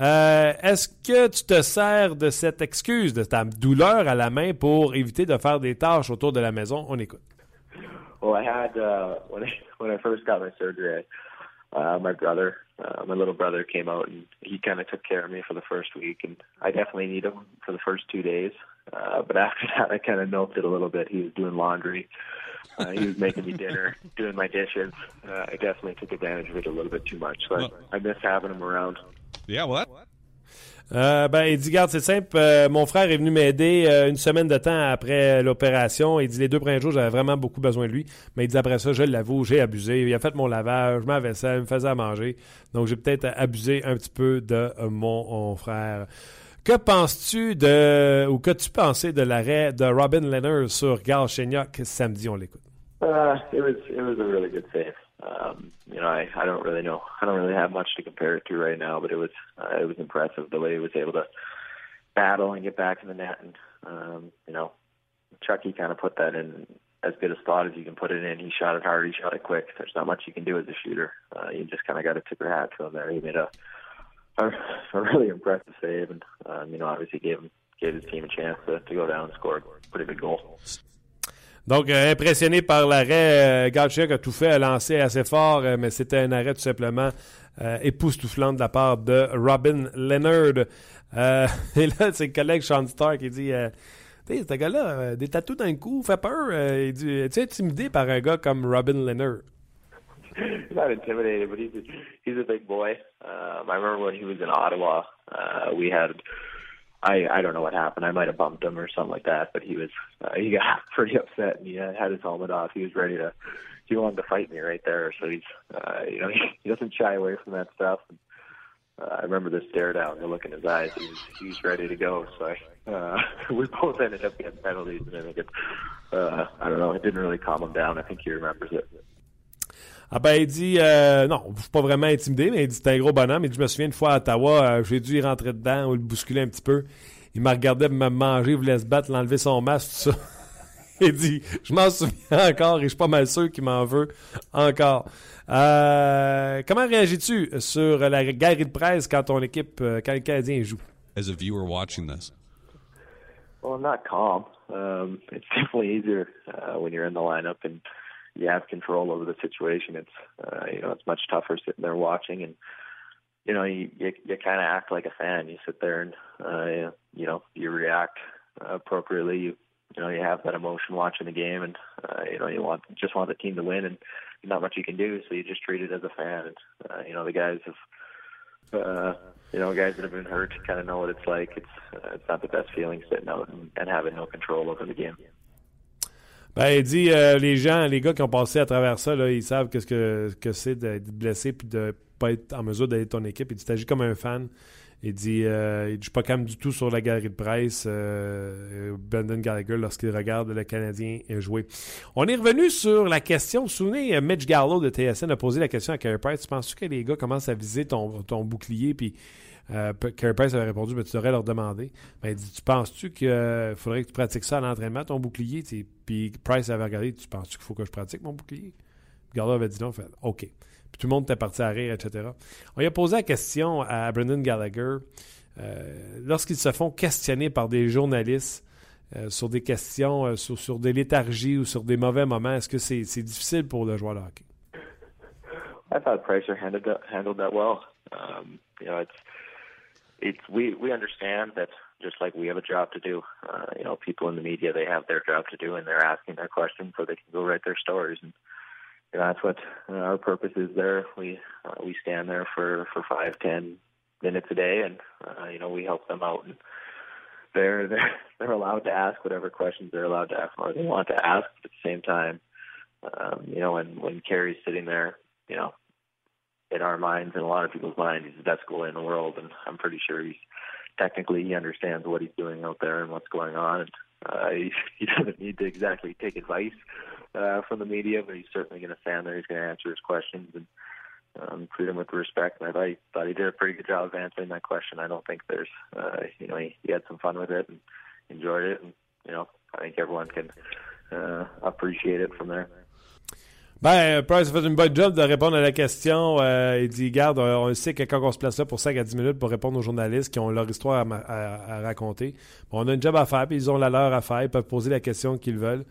Euh, Est-ce que tu te sers de cette excuse, de ta douleur à la main pour éviter de faire des tâches autour de la maison? On écoute. Well, I had uh, when I when I first got my surgery, I, uh, my brother, uh, my little brother, came out and he kind of took care of me for the first week, and I definitely need him for the first two days. Uh, but after that, I kind of milked it a little bit. He was doing laundry, uh, he was making me dinner, doing my dishes. Uh, I definitely took advantage of it a little bit too much. So I, I miss having him around. Yeah, well, that, Euh, ben, il dit, garde, c'est simple. euh, mon frère est venu m'aider euh, une semaine de temps après l'opération. Il dit, les deux premiers jours, j'avais vraiment beaucoup besoin de lui. Mais il dit, après ça, je l'avoue, j'ai abusé. Il a fait mon lavage, ma vaisselle, il me faisait à manger. Donc, j'ai peut-être abusé un petit peu de mon, frère. Que penses-tu de, ou que-tu pensé de l'arrêt de Robin Leonard sur Gal Chenyok samedi? On l'écoute. Uh, it was it was a really good. Um, you know, I, I don't really know. I don't really have much to compare it to right now, but it was uh, it was impressive the way he was able to battle and get back in the net, and um, you know, Chucky kind of put that in as good a spot as you can put it in. He shot it hard. He shot it quick. There's not much you can do as a shooter. Uh, you just kind of got to tip your hat to him there. He made a a, a really impressive save, and um, you know obviously gave him gave his team a chance to, to go down and score a pretty big goal. Donc, euh, impressionné par l'arrêt, euh, a tout fait, a lancé assez fort, euh, mais c'était un arrêt tout simplement euh, époustouflant de la part de Robin Leonard. Et là, c'est le collègue Sean Stark qui dit Tu ce gars-là, des tatous dans le cou, fait peur. Il dit Es-tu intimidé par un gars comme Robin Leonard Ottawa, I I don't know what happened. I might have bumped him or something like that, but he was uh, he got pretty upset and he uh, had his helmet off. He was ready to he wanted to fight me right there. So he's uh, you know he, he doesn't shy away from that stuff. And, uh, I remember the stare down, the look in his eyes. He was he was ready to go. So I, uh, we both ended up getting penalties, and I think it uh, I don't know it didn't really calm him down. I think he remembers it. Ah ben, il dit, euh, non, je suis pas vraiment intimidé, mais il dit, c'est un gros bonhomme. Il dit, je me souviens une fois à Ottawa, euh, j'ai dû y rentrer dedans ou le bousculer un petit peu. Il m'a regardé me manger, il voulait se battre, l'enlever son masque, tout ça. il dit, je m'en souviens encore et je suis pas mal sûr qu'il m'en veut encore. Euh, comment réagis-tu sur la galerie de presse quand ton équipe, euh, quand le Canadien joue? As a viewer watching this. Well, I'm not calm. Um, it's definitely easier uh, when you're in the lineup and you have control over the situation. It's uh, you know it's much tougher sitting there watching, and you know you you, you kind of act like a fan. You sit there and uh, you know you react appropriately. You you know you have that emotion watching the game, and uh, you know you want just want the team to win, and not much you can do. So you just treat it as a fan. And uh, you know the guys have. Uh, you know, guys that have been hurt kind of know what it's like. It's uh, it's not the best feeling sitting out and, and having no control over the game. Ben, il dit, euh, les gens, les gars qui ont passé à travers ça, ils savent qu'est-ce que, que c'est d'être blessé puis de pas être en mesure d'aider ton équipe. Il dit, t'agis comme un fan. Il dit, euh, il dit, je suis pas calme du tout sur la galerie de presse. Euh, Brendan Gallagher, lorsqu'il regarde le Canadien jouer. On est revenu sur la question. Vous vous souvenez, Mitch Gallo de TSN a posé la question à Carey Price. Tu penses que les gars commencent à viser ton, ton bouclier puis euh, Price avait répondu ben, Tu devrais leur demander. Ben, il dit Tu penses-tu qu'il euh, faudrait que tu pratiques ça à l'entraînement, ton bouclier? Puis Price avait regardé Tu penses-tu qu'il faut que je pratique mon bouclier? Gardner avait dit non. Fait OK. Puis tout le monde était parti à rire, etc. On lui a posé la question à Brendan Gallagher euh, lorsqu'ils se font questionner par des journalistes euh, sur des questions, sur, des léthargies ou sur des mauvais moments. Est-ce que c'est difficile pour le joueur de hockey? I thought Pricer handled that, handled that well. Um, it's we we understand that just like we have a job to do. Uh, you know, people in the media they have their job to do, and they're asking their questions so they can go write their stories. And you know, that's what uh, our purpose is. There, we uh, we stand there for for five ten minutes a day, and uh, you know, we help them out. And they're they're they're allowed to ask whatever questions they're allowed to ask or they want to ask. But at the same time, um, you know, when when Carrie's sitting there, you know, in our minds and a lot of people's minds, he's the best goalie in the world, and I'm pretty sure he's technically he understands what he's doing out there and what's going on. And uh, he, he doesn't need to exactly take advice uh, from the media, but he's certainly going to stand there. He's going to answer his questions and um, treat him with respect. And I thought he, thought he did a pretty good job of answering that question. I don't think there's, uh, you know, he, he had some fun with it and enjoyed it, and you know, I think everyone can uh, appreciate it from there. Ben, Price a fait une bonne job de répondre à la question. Euh, il dit, garde, on sait que quand on se place là pour 5 à 10 minutes pour répondre aux journalistes qui ont leur histoire à, à, raconter, bon, on a une job à faire, puis ils ont la leur à faire, ils peuvent poser la question qu'ils veulent.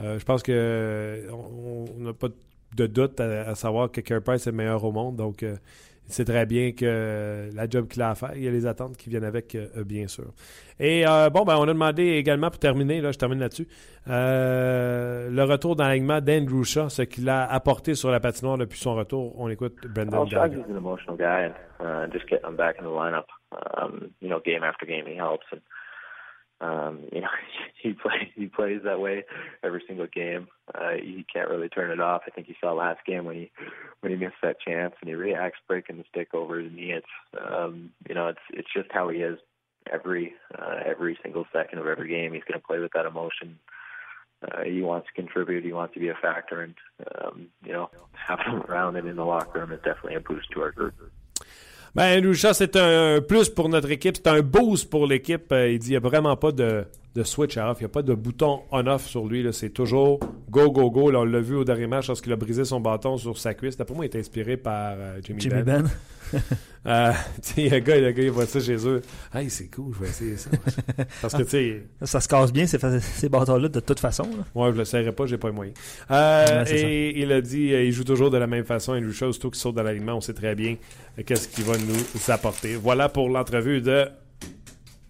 Euh, je pense que on n'a pas de doute à, à, savoir que Carey Price est le meilleur au monde, donc euh, c'est très bien que la job qu'il a à faire, il y a les attentes qui viennent avec, euh, bien sûr. Et euh, bon, ben, on a demandé également, pour terminer, là, je termine là-dessus, euh, le retour dans l'alignement d'Andrew Shaw, ce qu'il a apporté sur la patinoire depuis son retour. On écoute Brendan well, Shaw's an emotional guy, and uh, just getting him back in the lineup, um, you know, game after game, he helps. And, um, you know, he plays he plays that way every single game. Uh, he can't really turn it off. I think you saw last game when he when he missed that chance and he reacts breaking the stick over his knee. It's um, you know, it's it's just how he is every uh, every single second of every game. He's going to play with that emotion. Uh, he wants to contribute. He wants to be a factor, and um, you know, having him around and in the locker room is definitely a boost to our group. Ben, Andrew c'est un plus pour notre équipe. C'est un boost pour l'équipe. Euh, il dit qu'il n'y a vraiment pas de, de switch off. Il n'y a pas de bouton on-off sur lui. C'est toujours go, go, go. Là, on l'a vu au dernier match lorsqu'il a brisé son bâton sur sa cuisse. D'après moi, il est inspiré par euh, Jimmy, Jimmy Ben. Ben. Euh, le gars, le gars, il voit ça chez eux. Hey, c'est cool, je vais essayer ça. Parce que, tu sais, Ça se casse bien, ces, ces bâtons-là, de toute façon. là. Ouais, je le serrais pas, j'ai pas les moyens. Euh, Ouais, et il a dit, euh, il joue toujours de la même façon. Andrew Shaw, surtout qu'il saute dans l'alignement, on sait très bien euh, qu'est-ce qu'il va nous apporter. Voilà pour l'entrevue de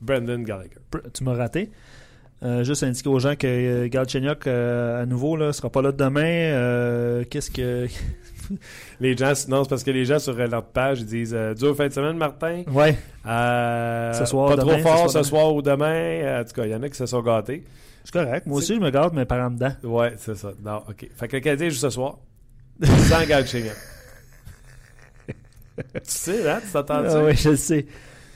Brendan Gallagher. Tu m'as raté. Euh, juste indiquer aux gens que euh, Galchenyuk, euh, à nouveau, là, sera pas là demain. Euh, Qu'est-ce que. Les gens, non, c'est parce que les gens sur leur page, ils disent euh, Dur fin de semaine, Martin? Ouais. Euh, Ce soir, pas demain, trop fort ce ce soir, ou demain. En tout cas, il y en a qui se sont gâtés. C'est correct. Moi aussi, je me garde, mais par en dedans. Ouais, c'est ça. Non, OK. Fait que le Canadien joue ce soir. Sans Galchenyuk. tu sais, hein? Tu t'entends Ah ouais, je le sais.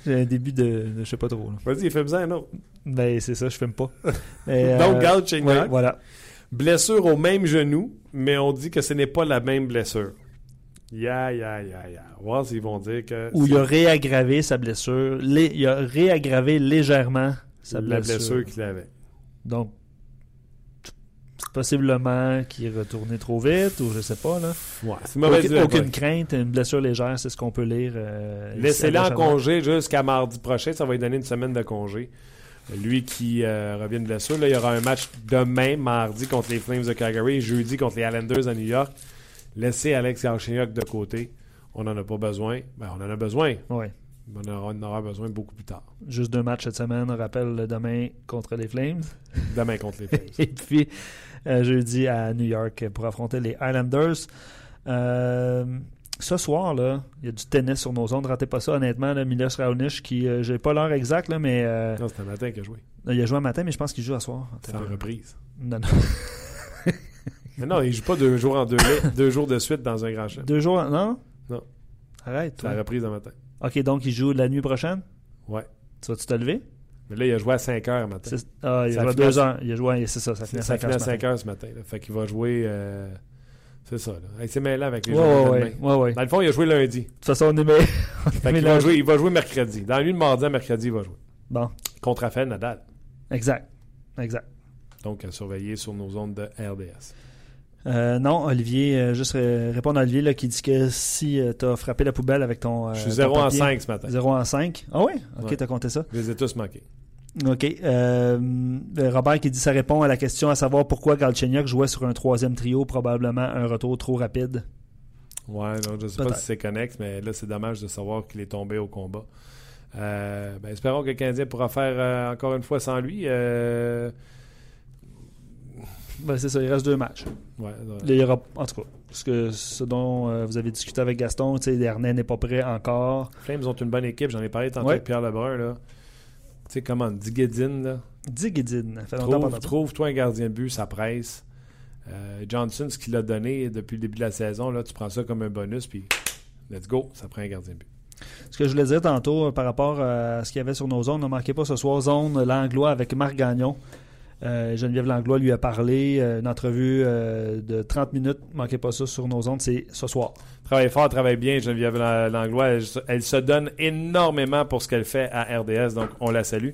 J'ai un début de, de je sais pas trop. là. Vas-y, fais-moi un autre. Ben, c'est ça, je filme pas. Donc, euh, Galchenyuk. ouais, voilà. Blessure au même genou, mais on dit que ce n'est pas la même blessure. Ya, ya, ya, ya. Voir s'ils vont dire que Où il a réaggravé sa blessure. Lé- il a réaggravé légèrement sa la blessure. blessure qu'il avait. Donc, possiblement qu'il est retourné trop vite, ou je sais pas. Là. Ouais, c'est mauvaise Aucune, idée. aucune crainte, une blessure légère, c'est ce qu'on peut lire. euh, Laissez-le en congé jusqu'à mardi prochain. Ça va lui donner une semaine de congé. Lui qui euh, revient de blessure. Là, il y aura un match demain, mardi, contre les Flames de Calgary et jeudi contre les Islanders à New York. Laissez Alex Galchenyuk de côté. On n'en a pas besoin. Ben, on en a besoin. Mais On en aura besoin beaucoup plus tard. Juste deux matchs cette semaine. On rappelle le demain contre les Flames. Demain contre les Flames. Et puis, euh, jeudi à New York pour affronter les Islanders. Euh, ce soir, là, il y a du tennis sur nos ondes. Ratez pas ça, honnêtement. Là, Milos Raonic, qui, euh, j'ai pas l'heure exacte, là, mais euh, non, c'était un matin qu'il a joué. il a joué un matin, mais je pense qu'il joue à soir. C'est en reprise. Non, non. Mais non, il joue pas deux jours en deux, deux jours de suite dans un grand chelem. Deux jours, non? Non. Arrête, C'est la reprise de matin. Ok, donc il joue la nuit prochaine? Ouais. Tu vas-tu te lever? Mais là, il a joué à 5 heures matin. Ah, il a joué à finit à- deux heures. Il a joué, à- c'est ça, ça finit à Ça 5 finit à heures. ce 5 matin. heures ce matin. là. Fait qu'il va jouer. euh, C'est ça. Là. C'est mêlant avec les Ouais, journées ouais, ouais. Dans le fond, il a joué lundi. De toute façon, on est va Mélange. jouer, il va jouer mercredi. Dans la nuit de mardi à mercredi, il va jouer. Bon, Contre Raphaël Nadal. exact. Exact. Donc, à surveiller sur nos ondes de RDS. Euh, non, Olivier, euh, juste euh, répondre à Olivier là, qui dit que si tu as frappé la poubelle avec ton. euh, Je suis ton 0 en papier- 5 ce matin. 0 en 5. Ah oui? Ok, Ouais. t'as compté ça. Je les ai tous manqués. Ok. Euh, euh, Robert qui dit ça répond à la question à savoir pourquoi Galchenyuk jouait sur un troisième trio, probablement un retour trop rapide. Ouais, donc je sais pas si c'est connect, mais là, c'est dommage de savoir qu'il est tombé au combat. Euh, ben, espérons que le Canadien pourra faire euh, encore une fois sans lui. Ben, c'est ça, il reste deux matchs. ouais, ouais. Là, il y aura, en tout cas, ce, que, ce dont euh, vous avez discuté avec Gaston, tu sais, Dernay n'est pas prêt encore. Flames ont une bonne équipe. J'en ai parlé tantôt Ouais. avec Pierre Lebrun. Là. Tu sais comment, Digedin, là? Fait longtemps Trouve, trouve-toi un gardien de but, ça presse. Euh, Johnson, ce qu'il a donné depuis le début de la saison, là, tu prends ça comme un bonus, puis let's go, ça prend un gardien de but. Ce que je voulais dire tantôt euh, par rapport à ce qu'il y avait sur nos zones, ne manquez pas ce soir zone Langlois avec Marc Gagnon. Euh, Geneviève Langlois lui a parlé, euh, une entrevue euh, de 30 minutes, ne manquez pas ça sur nos ondes, c'est ce soir. Travaille fort, travaille bien, Geneviève Langlois. Elle, se- elle se donne énormément pour ce qu'elle fait à RDS, donc on la salue.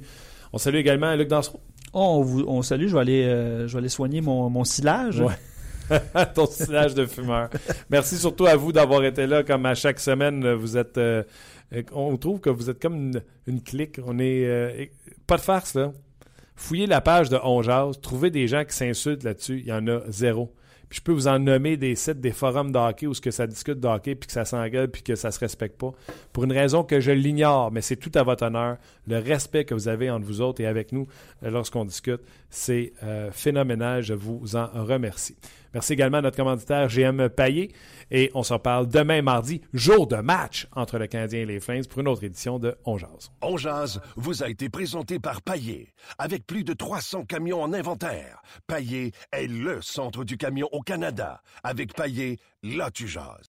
On salue également Luc Dansereau. Oh, on, vous, on salue, je vais aller, euh, je vais aller soigner mon, mon silage. Ouais. Ton stylage de fumeur. Merci surtout à vous d'avoir été là, comme à chaque semaine. Vous êtes. euh, on trouve que vous êtes comme une, une clique. On est. euh, pas de farce, là. Fouillez la page de On Jase, trouvez des gens qui s'insultent là-dessus. Il y en a zéro. Puis je peux vous en nommer des sites, des forums de hockey où ce que ça discute de hockey, puis que ça s'engueule, puis que ça se respecte pas. Pour une raison que je l'ignore, mais c'est tout à votre honneur. Le respect que vous avez entre vous autres et avec nous euh, lorsqu'on discute, c'est euh, phénoménal. Je vous en remercie. Merci également à notre commanditaire GM Paillé. Et on se reparle demain mardi, jour de match entre le Canadien et les Flames pour une autre édition de On Jase. On jase vous a été présenté par Paillé. Avec plus de 300 camions en inventaire, Paillé est le centre du camion au Canada. Avec Paillé, là tu jases.